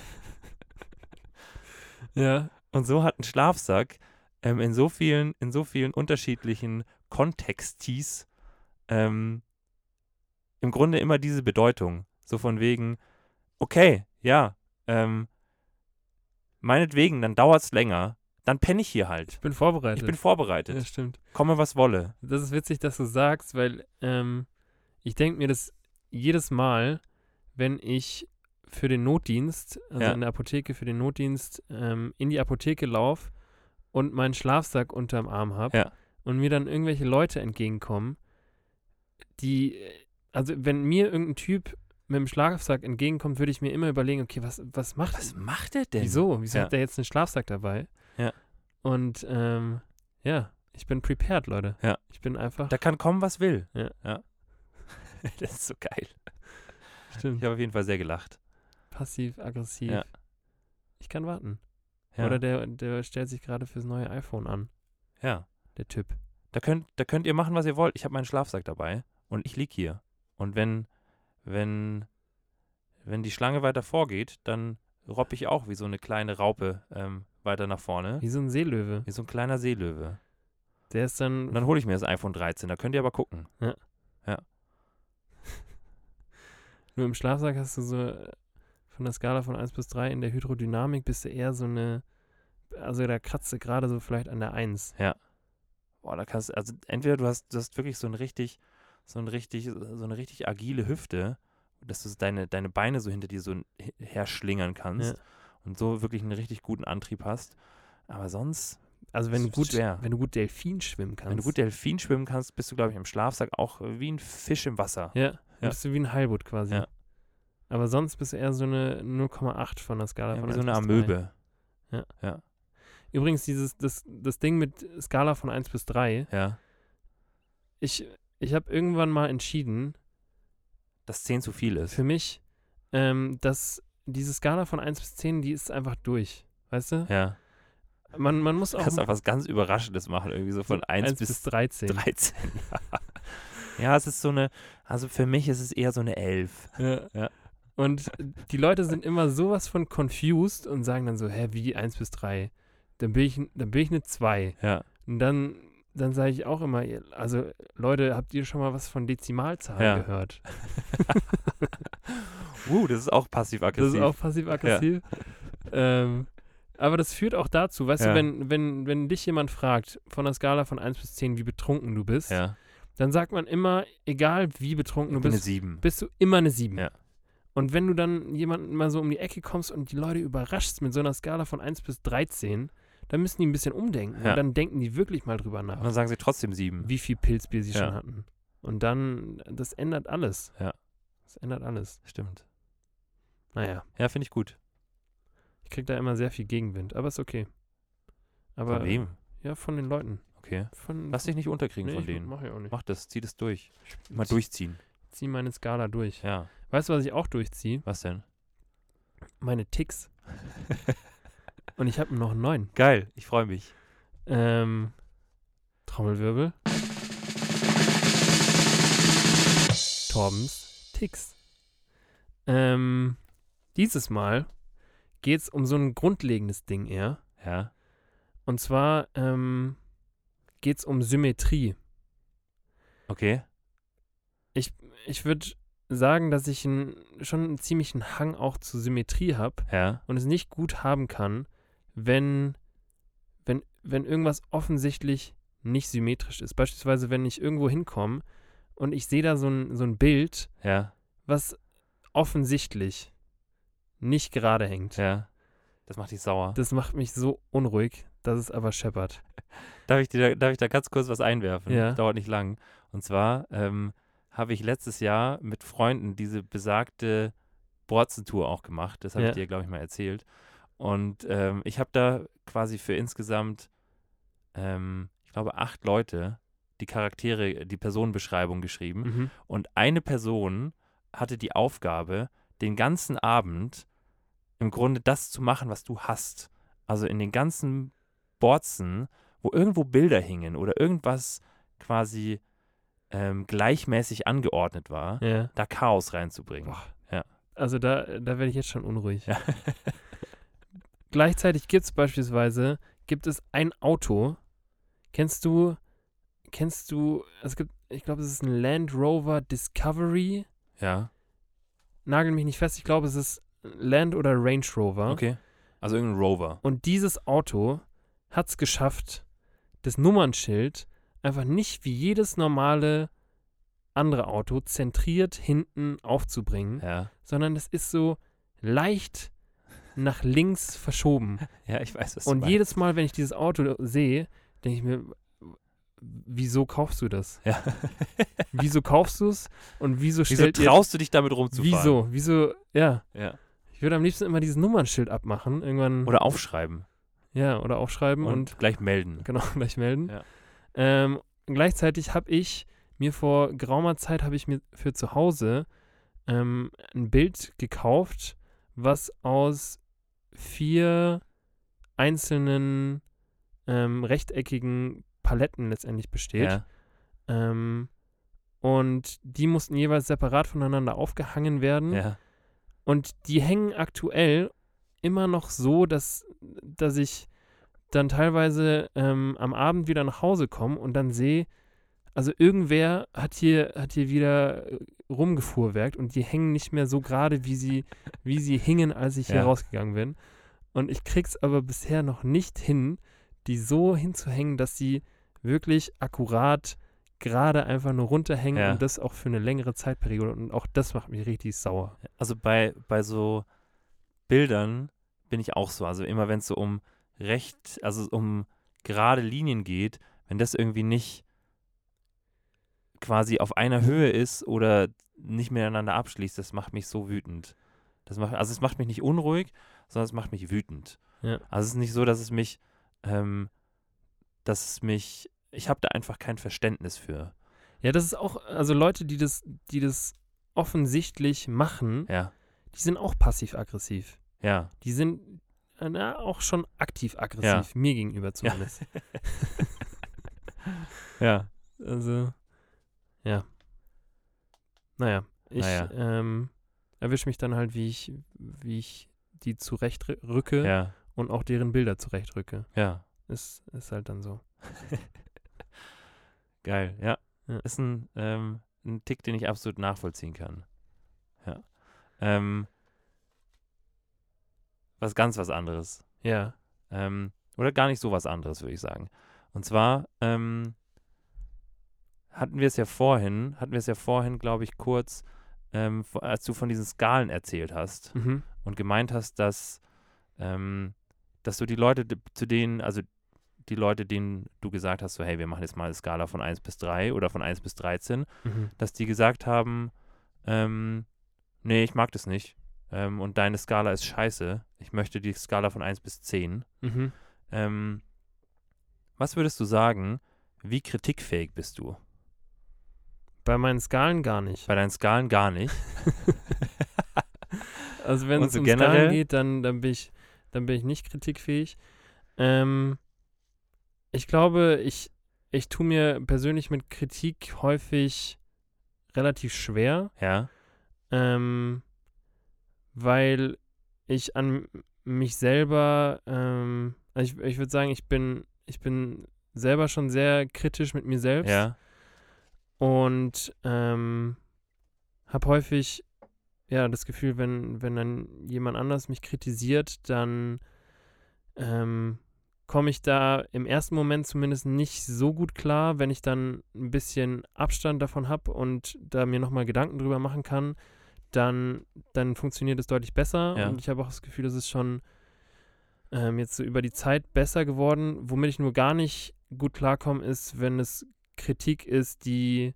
Ja. Und so hat ein Schlafsack ähm, in, so vielen, in so vielen unterschiedlichen Kontextis ähm, im Grunde immer diese Bedeutung. So von wegen, okay, ja, ähm, meinetwegen, dann dauert es länger, dann penne ich hier halt. Ich bin vorbereitet. Ich bin ja, vorbereitet. stimmt. Komme, was wolle. Das ist witzig, dass du sagst, weil ähm, ich denke mir das jedes Mal, wenn ich für den Notdienst, also Ja. in der Apotheke für den Notdienst, ähm, in die Apotheke laufe und meinen Schlafsack unterm Arm habe Ja. und mir dann irgendwelche Leute entgegenkommen, die, also wenn mir irgendein Typ mit dem Schlafsack entgegenkommt, würde ich mir immer überlegen, okay, was, was macht Was macht er denn? Wieso? Wieso Ja. hat der jetzt einen Schlafsack dabei? Ja. Und ähm, ja, ich bin prepared, Leute. Ja. Ich bin einfach. Da kann kommen, was will. Ja. das ist so geil. stimmt. Ich habe auf jeden Fall sehr gelacht. Passiv, aggressiv. Ja. Ich kann warten. Ja. Oder der, der stellt sich gerade fürs neue iPhone an, ja. der Typ. Da könnt, da könnt ihr machen, was ihr wollt. Ich habe meinen Schlafsack dabei und ich lieg hier. Und wenn, wenn, wenn die Schlange weiter vorgeht, dann robb ich auch wie so eine kleine Raupe ähm, weiter nach vorne. Wie so ein Seelöwe. Wie so ein kleiner Seelöwe. Der ist dann. Und dann hole ich mir das iPhone 13. Da könnt ihr aber gucken. Nur im Schlafsack hast du so äh, von der Skala von 1 bis 3 in der Hydrodynamik bist du eher so eine. Also da kratzt du gerade so vielleicht an der 1. Boah, da kannst also entweder du hast, du hast wirklich so ein richtig, so ein richtig, so eine richtig agile Hüfte, dass du deine, deine Beine so hinter dir so herschlingern kannst Ja. Und so wirklich einen richtig guten Antrieb hast. Aber sonst, Also wenn du Das gut, schwer. wenn du gut Delfin schwimmen kannst. wenn du gut Delfin schwimmen kannst, bist du, glaube ich, im Schlafsack auch wie ein Fisch im Wasser. Ja, Ja. bist du wie ein Heilbutt quasi. Ja. Aber sonst bist du eher so eine 0,8 von der Skala Ja, von so 1 eine bis 3. Amöbe. Übrigens, dieses, das, das Ding mit Skala von 1 bis 3, Ja. ich, ich habe irgendwann mal entschieden, Dass 10 zu viel ist. für mich, ähm, dass diese Skala von 1 bis 10, die ist einfach durch. Weißt du? Ja. Man, man muss Du auch kannst auch was ganz Überraschendes machen, irgendwie so von 1, bis 13. 13. ja, es ist so eine, also für mich ist es eher so eine 11. Ja. Ja. Und die Leute sind immer sowas von confused und sagen dann so, hä, wie 1 bis 3? Dann bin ich, dann bin ich eine 2. Ja. Und dann dann sage ich auch immer, also Leute, habt ihr schon mal was von Dezimalzahlen Ja. gehört? Uh, das ist auch Das passiv-aggressiv. ist auch passiv-aggressiv. Ähm, aber das führt auch dazu, weißt Ja. du, wenn, wenn, wenn dich jemand fragt, von der Skala von 1 bis 10, wie betrunken du bist, ja. dann sagt man immer, egal wie betrunken du bist, 7. bist du immer eine 7. Ja. Und wenn du dann jemanden mal so um die Ecke kommst und die Leute überraschst mit so einer Skala von 1 bis 13, dann müssen die ein bisschen umdenken. Ja. Und dann denken die wirklich mal drüber nach, Und dann sagen sie trotzdem 7. wie viel Pilzbier sie Ja. schon hatten. Und dann, das ändert alles. Ja. Das ändert alles. Stimmt. Naja, Ja, finde ich gut. ich krieg da immer sehr viel Gegenwind, aber ist okay. Aber Von wem? ja, von den Leuten. Okay. Von, Lass dich nicht unterkriegen nee, von denen. Mach ich auch nicht. Mach das, zieh das durch. Mal zieh- durchziehen. Zieh meine Skala durch. Ja. Weißt du, was ich auch durchziehe? Was denn? Meine Ticks. Und ich habe noch neun. Geil, ich freue mich. Ähm, Trommelwirbel. Torbens Ticks. Ähm, dieses Mal geht es um so ein grundlegendes Ding eher. Ja. Und zwar ähm, geht es um Symmetrie. Okay. Ich würde sagen, dass ich ein, schon einen ziemlichen Hang auch zu Symmetrie habe Ja. und es nicht gut haben kann, wenn, wenn, wenn irgendwas offensichtlich nicht symmetrisch ist. Beispielsweise, wenn ich irgendwo hinkomme und ich sehe da so ein, so ein Bild, Ja. was offensichtlich nicht gerade hängt. Ja. Das macht dich sauer. Das macht mich so unruhig, dass es aber scheppert. Darf ich, dir, darf ich da ganz kurz was einwerfen? Ja. Dauert nicht lang. Und zwar ähm, habe ich letztes Jahr mit Freunden diese besagte Borzentour auch gemacht. Das habe Ja. ich dir, glaube ich, mal erzählt. Und ähm, ich habe da quasi für insgesamt, ähm, ich glaube, acht Leute die Charaktere, die Personenbeschreibung geschrieben. Mhm. Und eine Person hatte die Aufgabe, den ganzen Abend im Grunde das zu machen, was du hast. Also in den ganzen Borzen, wo irgendwo Bilder hingen oder irgendwas quasi ähm, gleichmäßig angeordnet war, Ja. da Chaos reinzubringen. Ja. Also da, da werde ich jetzt schon unruhig. Ja. Gleichzeitig gibt es beispielsweise, gibt es ein Auto. Kennst du, kennst du, es gibt, ich glaube, es ist ein Land Rover Discovery. ja, Nagel mich nicht fest, ich glaube, es ist Land oder Range Rover. okay. Also irgendein Rover. Und dieses Auto hat es geschafft, das Nummernschild einfach nicht wie jedes normale andere Auto zentriert hinten aufzubringen, Ja. sondern es ist so leicht nach links verschoben. Ja, ich weiß, was du Und jedes Mal, wenn ich dieses Auto sehe, denke ich mir, wieso kaufst du das? Ja. Wieso kaufst du es? Und wieso Wieso stellt ihr... traust du dich damit rumzufahren? Wieso? Wieso? Ja. Ja. Ich würde am liebsten immer dieses Nummernschild abmachen. Irgendwann... Oder aufschreiben ja, oder aufschreiben und, und gleich melden. genau gleich melden. Ja. Ähm, gleichzeitig habe ich mir vor geraumer Zeit habe ich mir für zu Hause ähm, ein Bild gekauft, was aus vier einzelnen ähm, rechteckigen Paletten letztendlich besteht. Ja. Ähm, und die mussten jeweils separat voneinander aufgehangen werden. Ja. Und die hängen aktuell immer noch so, dass, dass ich dann teilweise ähm, am Abend wieder nach Hause komme und dann sehe, also irgendwer hat hier, hat hier wieder äh, rumgefuhrwerkt und die hängen nicht mehr so gerade, wie sie, wie sie hingen, als ich hier Ja. rausgegangen bin. Und ich krieg's aber bisher noch nicht hin, die so hinzuhängen, dass sie wirklich akkurat gerade einfach nur runterhängen Ja. und das auch für eine längere Zeitperiode. Und auch das macht mich richtig sauer. Also bei, bei so Bildern bin ich auch so. Also immer wenn es so um recht, also um gerade Linien geht, wenn das irgendwie nicht quasi auf einer Höhe ist oder nicht miteinander abschließt, das macht mich so wütend. Das macht, also es macht mich nicht unruhig, sondern es macht mich wütend. Ja. Also es ist nicht so, dass es mich, ähm, dass es mich, ich habe da einfach kein Verständnis für. Ja, das ist auch, also Leute, die das, die das offensichtlich machen, Ja, die sind auch passiv-aggressiv. ja. Die sind äh, na, auch schon aktiv-aggressiv, mir gegenüber zumindest. Ja. Also, ja. Naja, ich Naja. ähm, erwische mich dann halt, wie ich, wie ich die zurechtrücke Ja, und auch deren Bilder zurechtrücke. ja. Ist, ist halt dann so. Geil, ja. Ja. Ist ein, ähm, ein Tick, den ich absolut nachvollziehen kann. Ja. Ähm, was ganz was anderes. Ja. Ähm, oder gar nicht so was anderes, würde ich sagen. Und zwar ähm, hatten wir es ja vorhin, hatten wir es ja vorhin, glaube ich, kurz, ähm, als du von diesen Skalen erzählt hast Mhm. und gemeint hast, dass, ähm, dass du die Leute, zu denen, also die Leute, denen du gesagt hast, so, hey, wir machen jetzt mal eine Skala von 1 bis 3 oder von 1 bis 13, Mhm. dass die gesagt haben, ähm, nee, ich mag das nicht. Ähm, und deine Skala ist scheiße. Ich möchte die Skala von 1 bis 10. Mhm. Ähm, was würdest du sagen, wie kritikfähig bist du? Bei meinen Skalen gar nicht. Bei deinen Skalen gar nicht. Also wenn es so um generell? Skalen geht, dann, dann, bin ich, dann bin ich nicht kritikfähig. Ähm, ich glaube, ich, ich tue mir persönlich mit Kritik häufig relativ schwer, Ja, ähm, weil ich an mich selber, ähm, also ich, ich würde sagen, ich bin, ich bin selber schon sehr kritisch mit mir selbst. Ja, und ähm, habe häufig ja das Gefühl, wenn, wenn dann jemand anders mich kritisiert, dann ähm, komme ich da im ersten Moment zumindest nicht so gut klar, wenn ich dann ein bisschen Abstand davon habe und da mir nochmal Gedanken drüber machen kann, dann, dann funktioniert es deutlich besser Ja. und ich habe auch das Gefühl, das ist schon ähm, jetzt so über die Zeit besser geworden. Womit ich nur gar nicht gut klarkomme, ist, wenn es Kritik ist, die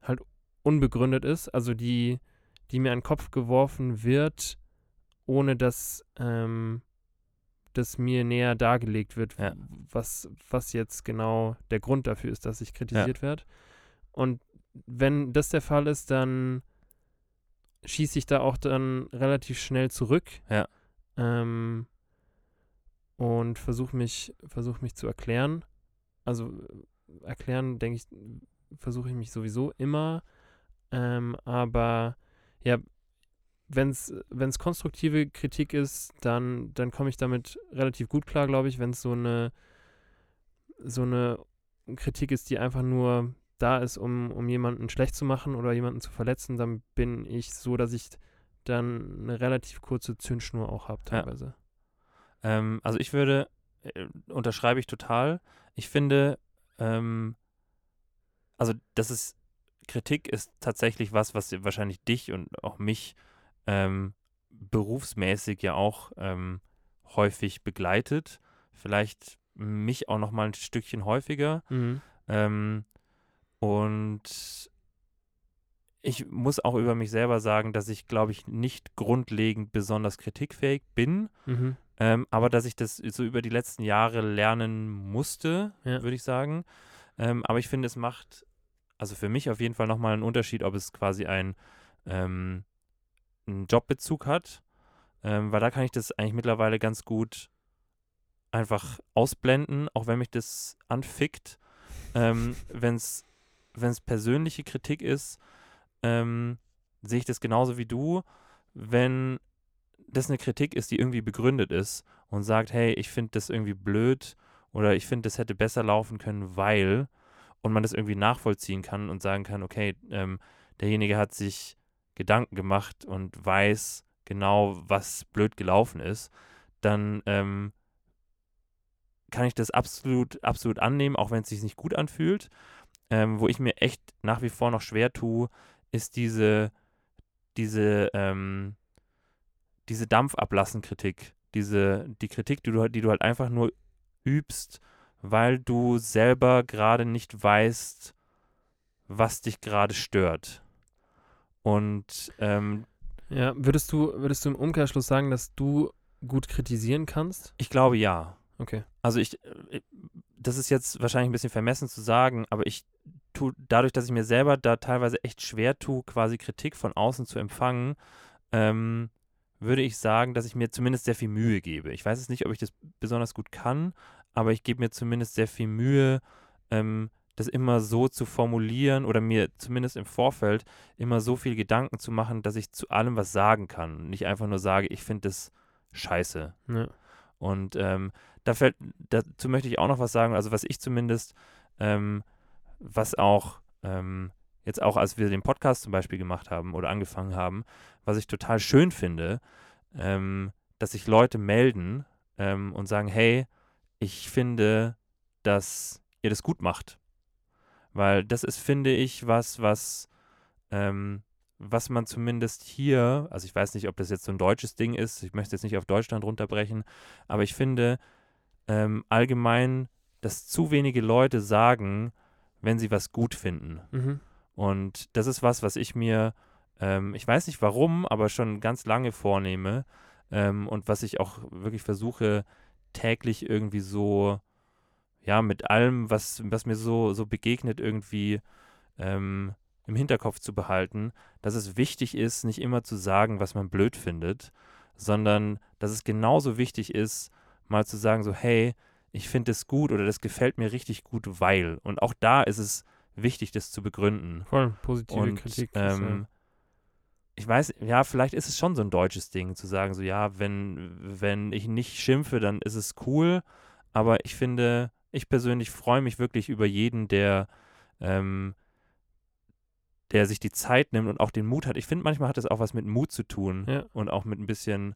halt unbegründet ist, also die, die mir an den Kopf geworfen wird, ohne dass ähm, das mir näher dargelegt wird, Ja. was, was jetzt genau der Grund dafür ist, dass ich kritisiert werde. Und wenn das der Fall ist, dann schieße ich da auch dann relativ schnell zurück. Ja. Ähm, und versuche mich, versuch mich zu erklären. Also äh, erklären, denke ich, versuche ich mich sowieso immer. Ähm, aber ja, wenn es konstruktive Kritik ist, dann, dann komme ich damit relativ gut klar, glaube ich. Wenn es so eine, so eine Kritik ist, die einfach nur da ist, um, um jemanden schlecht zu machen oder jemanden zu verletzen, dann bin ich so, dass ich dann eine relativ kurze Zündschnur auch habe Ja. teilweise. Ähm, also ich würde, äh, unterschreibe ich total. Ich finde, ähm, also das ist, Kritik ist tatsächlich was, was wahrscheinlich dich und auch mich ähm, berufsmäßig ja auch ähm, häufig begleitet. Vielleicht mich auch noch mal ein Stückchen häufiger. Mhm. Ähm, und ich muss auch über mich selber sagen, dass ich, glaube ich, nicht grundlegend besonders kritikfähig bin. Mhm. Ähm, aber dass ich das so über die letzten Jahre lernen musste, Ja. würde ich sagen. Ähm, aber ich finde, es macht, also für mich auf jeden Fall nochmal einen Unterschied, ob es quasi ein, ähm, einen Jobbezug hat. Ähm, weil da kann ich das eigentlich mittlerweile ganz gut einfach ausblenden, auch wenn mich das anfickt. Ähm, wenn es persönliche Kritik ist, ähm, sehe ich das genauso wie du. Wenn das eine Kritik ist, die irgendwie begründet ist und sagt, hey, ich finde das irgendwie blöd oder ich finde, das hätte besser laufen können, weil und man das irgendwie nachvollziehen kann und sagen kann, okay, ähm, derjenige hat sich Gedanken gemacht und weiß genau, was blöd gelaufen ist, dann ähm, kann ich das absolut, absolut annehmen, auch wenn es sich nicht gut anfühlt. Ähm, wo ich mir echt nach wie vor noch schwer tue, ist diese, diese, ähm, diese Dampfablassen-Kritik. Diese, die Kritik, die du, die du halt einfach nur übst, weil du selber gerade nicht weißt, was dich gerade stört. Und ähm, Ja, würdest du, würdest du im Umkehrschluss sagen, dass du gut kritisieren kannst? ich glaube ja. Okay. Also ich, äh, das ist jetzt wahrscheinlich ein bisschen vermessen zu sagen, aber ich tue, dadurch, dass ich mir selber da teilweise echt schwer tue, quasi Kritik von außen zu empfangen, ähm, würde ich sagen, dass ich mir zumindest sehr viel Mühe gebe. Ich weiß es nicht, ob ich das besonders gut kann, aber ich gebe mir zumindest sehr viel Mühe, ähm, das immer so zu formulieren oder mir zumindest im Vorfeld immer so viel Gedanken zu machen, dass ich zu allem was sagen kann. Und nicht einfach nur sage, ich finde das scheiße. Ja. Und ähm, da fällt, dazu möchte ich auch noch was sagen, also was ich zumindest ähm, was auch ähm, jetzt auch, als wir den Podcast zum Beispiel gemacht haben oder angefangen haben, was ich total schön finde, ähm, dass sich Leute melden ähm, und sagen, hey, ich finde, dass ihr das gut macht. Weil das ist, finde ich, was, was, ähm, was man zumindest hier, also ich weiß nicht, ob das jetzt so ein deutsches Ding ist, ich möchte jetzt nicht auf Deutschland runterbrechen, aber ich finde ähm, allgemein, dass zu wenige Leute sagen, wenn sie was gut finden. Mhm. Und das ist was, was ich mir, ähm, ich weiß nicht warum, aber schon ganz lange vornehme ähm, und was ich auch wirklich versuche, täglich irgendwie so, ja, mit allem, was, was mir so, so begegnet, irgendwie ähm, im Hinterkopf zu behalten, dass es wichtig ist, nicht immer zu sagen, was man blöd findet, sondern dass es genauso wichtig ist, mal zu sagen, so, hey, ich finde es gut oder das gefällt mir richtig gut, weil. Und auch da ist es wichtig, das zu begründen. Voll positive Und Kritik. ähm, ich weiß, ja, vielleicht ist es schon so ein deutsches Ding, zu sagen, so, ja, wenn, wenn ich nicht schimpfe, dann ist es cool. Aber ich finde, ich persönlich freue mich wirklich über jeden, der, ähm, der sich die Zeit nimmt und auch den Mut hat. Ich finde, manchmal hat das auch was mit Mut zu tun Ja. und auch mit ein bisschen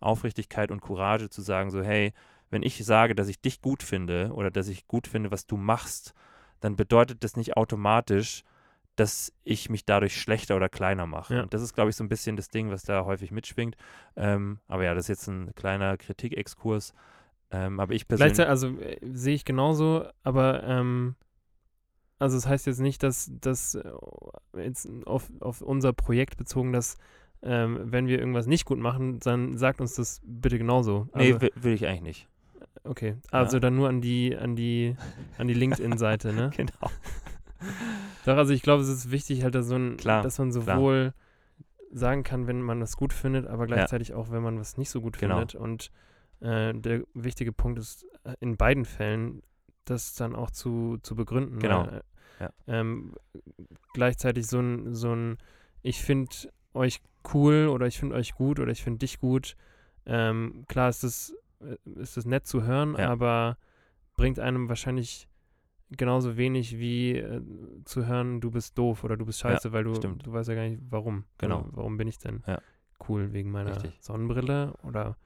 Aufrichtigkeit und Courage zu sagen, so, hey, wenn ich sage, dass ich dich gut finde oder dass ich gut finde, was du machst, dann bedeutet das nicht automatisch, dass ich mich dadurch schlechter oder kleiner mache. Ja. Und das ist, glaube ich, so ein bisschen das Ding, was da häufig mitschwingt. Ähm, aber ja, das ist jetzt ein kleiner Kritikexkurs. Ähm, aber ich persönlich. Also äh, sehe ich genauso, aber ähm, also es heißt jetzt nicht, dass das äh, jetzt auf, auf unser Projekt bezogen, dass ähm, wenn wir irgendwas nicht gut machen, dann sagt uns das bitte genauso. nee, Also, will, will ich eigentlich nicht. okay. Also dann nur an die, an die, an die LinkedIn-Seite, ne? Genau. Doch, also ich glaube, es ist wichtig halt, dass, so ein, Klar, dass man sowohl sagen kann, wenn man was gut findet, aber gleichzeitig auch, wenn man was nicht so gut Genau. findet. Und äh, der wichtige Punkt ist äh, in beiden Fällen, das dann auch zu, zu begründen. Genau, Weil, ja. ähm, gleichzeitig so ein, so ein, ich finde euch cool oder ich finde euch gut oder ich finde dich gut. Ähm, klar ist das, äh, ist das nett zu hören, Ja. aber bringt einem wahrscheinlich genauso wenig wie äh, zu hören, du bist doof oder du bist scheiße, weil du, stimmt. du weißt ja gar nicht, warum. Genau. Warum bin ich denn Ja. cool? Wegen meiner Richtig. Sonnenbrille oder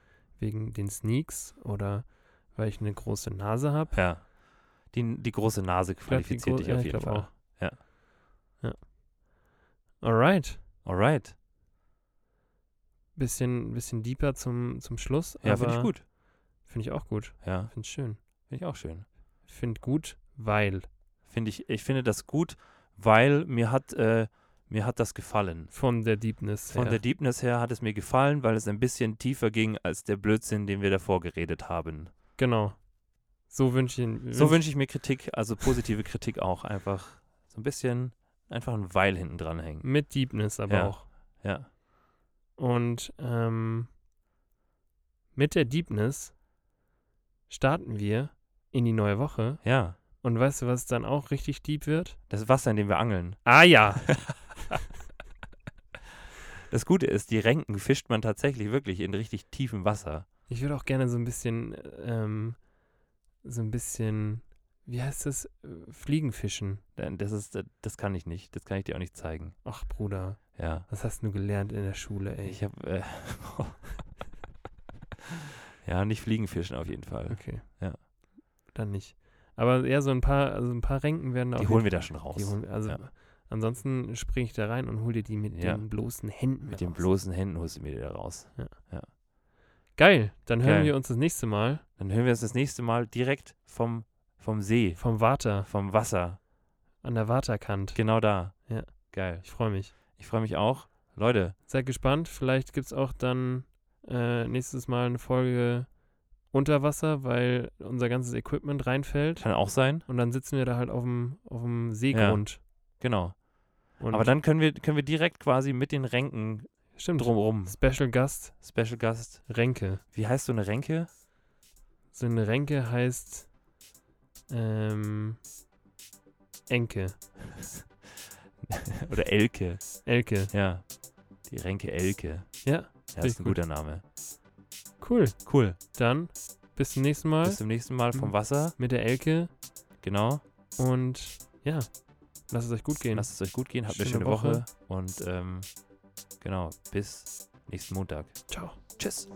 wegen den Sneaks oder weil ich eine große Nase habe. Ja. Die, die große Nase qualifiziert gro- dich ja, auf ich jeden Fall. auch. Ja. Ja. Alright. Alright. Bisschen, bisschen deeper zum, zum Schluss. Ja, finde ich gut. Finde ich auch gut. Ja, Finde ich schön. finde ich auch schön. Finde gut, weil. Finde ich, ich finde das gut, weil mir hat, äh, mir hat das gefallen. Von der Deepness Von her. der Deepness her hat es mir gefallen, weil es ein bisschen tiefer ging als der Blödsinn, den wir davor geredet haben. Genau. So wünsche ich ihn. So wünsche ich mir Kritik, also positive Kritik auch einfach so ein bisschen, einfach ein Weil hinten dran hängen. Mit Deepness aber Ja. auch. Ja. Und ähm, mit der Deepness starten wir in die neue Woche. Ja. Und weißt du, was dann auch richtig deep wird? Das Wasser, in dem wir angeln. Ah ja. Das Gute ist, die Renken fischt man tatsächlich wirklich in richtig tiefem Wasser. Ich würde auch gerne so ein bisschen, ähm, so ein bisschen, wie heißt das? Äh, Fliegenfischen. Das ist, das kann ich nicht. Das kann ich dir auch nicht zeigen. Ach, Bruder, Ja. was hast du gelernt in der Schule, ey? Ich habe äh, ja nicht Fliegenfischen auf jeden Fall. Okay. Ja. Dann nicht. Aber ja, so ein paar, also ein paar Renken werden da Die holen wir da schon raus. Holen, also Ja. Ansonsten springe ich da rein und hol dir die mit Ja. den bloßen Händen. Mit den raus. bloßen Händen holst du mir die da raus. Geil, dann hören Geil. wir uns das nächste Mal Dann hören wir uns das nächste Mal direkt vom, vom See, vom Water vom Wasser. an der Waterkant. Genau da. Ja. Geil. Ich freue mich. Ich freue mich auch. Leute, Seid gespannt. Vielleicht gibt es auch dann äh, nächstes Mal eine Folge unter Wasser, weil unser ganzes Equipment reinfällt. kann auch sein. Und dann sitzen wir da halt auf dem, auf dem Seegrund. Genau. Und Aber dann können wir, können wir direkt quasi mit den Renken stimmt. drumherum. Special Gast, Special Gast. Renke. Wie heißt so eine Renke? So eine Renke heißt ähm, Enke. Oder Elke. Elke. Ja. Die Renke Elke. Ja, ich ist ein gut. guter Name. cool. Cool. Dann bis zum nächsten Mal Bis zum nächsten Mal vom Wasser. mit der Elke. Genau. Und Ja. Lasst es euch gut gehen. Lasst es euch gut gehen, habt eine Schöne schöne Woche, Woche. und ähm, genau, bis nächsten Montag. Ciao. Tschüss.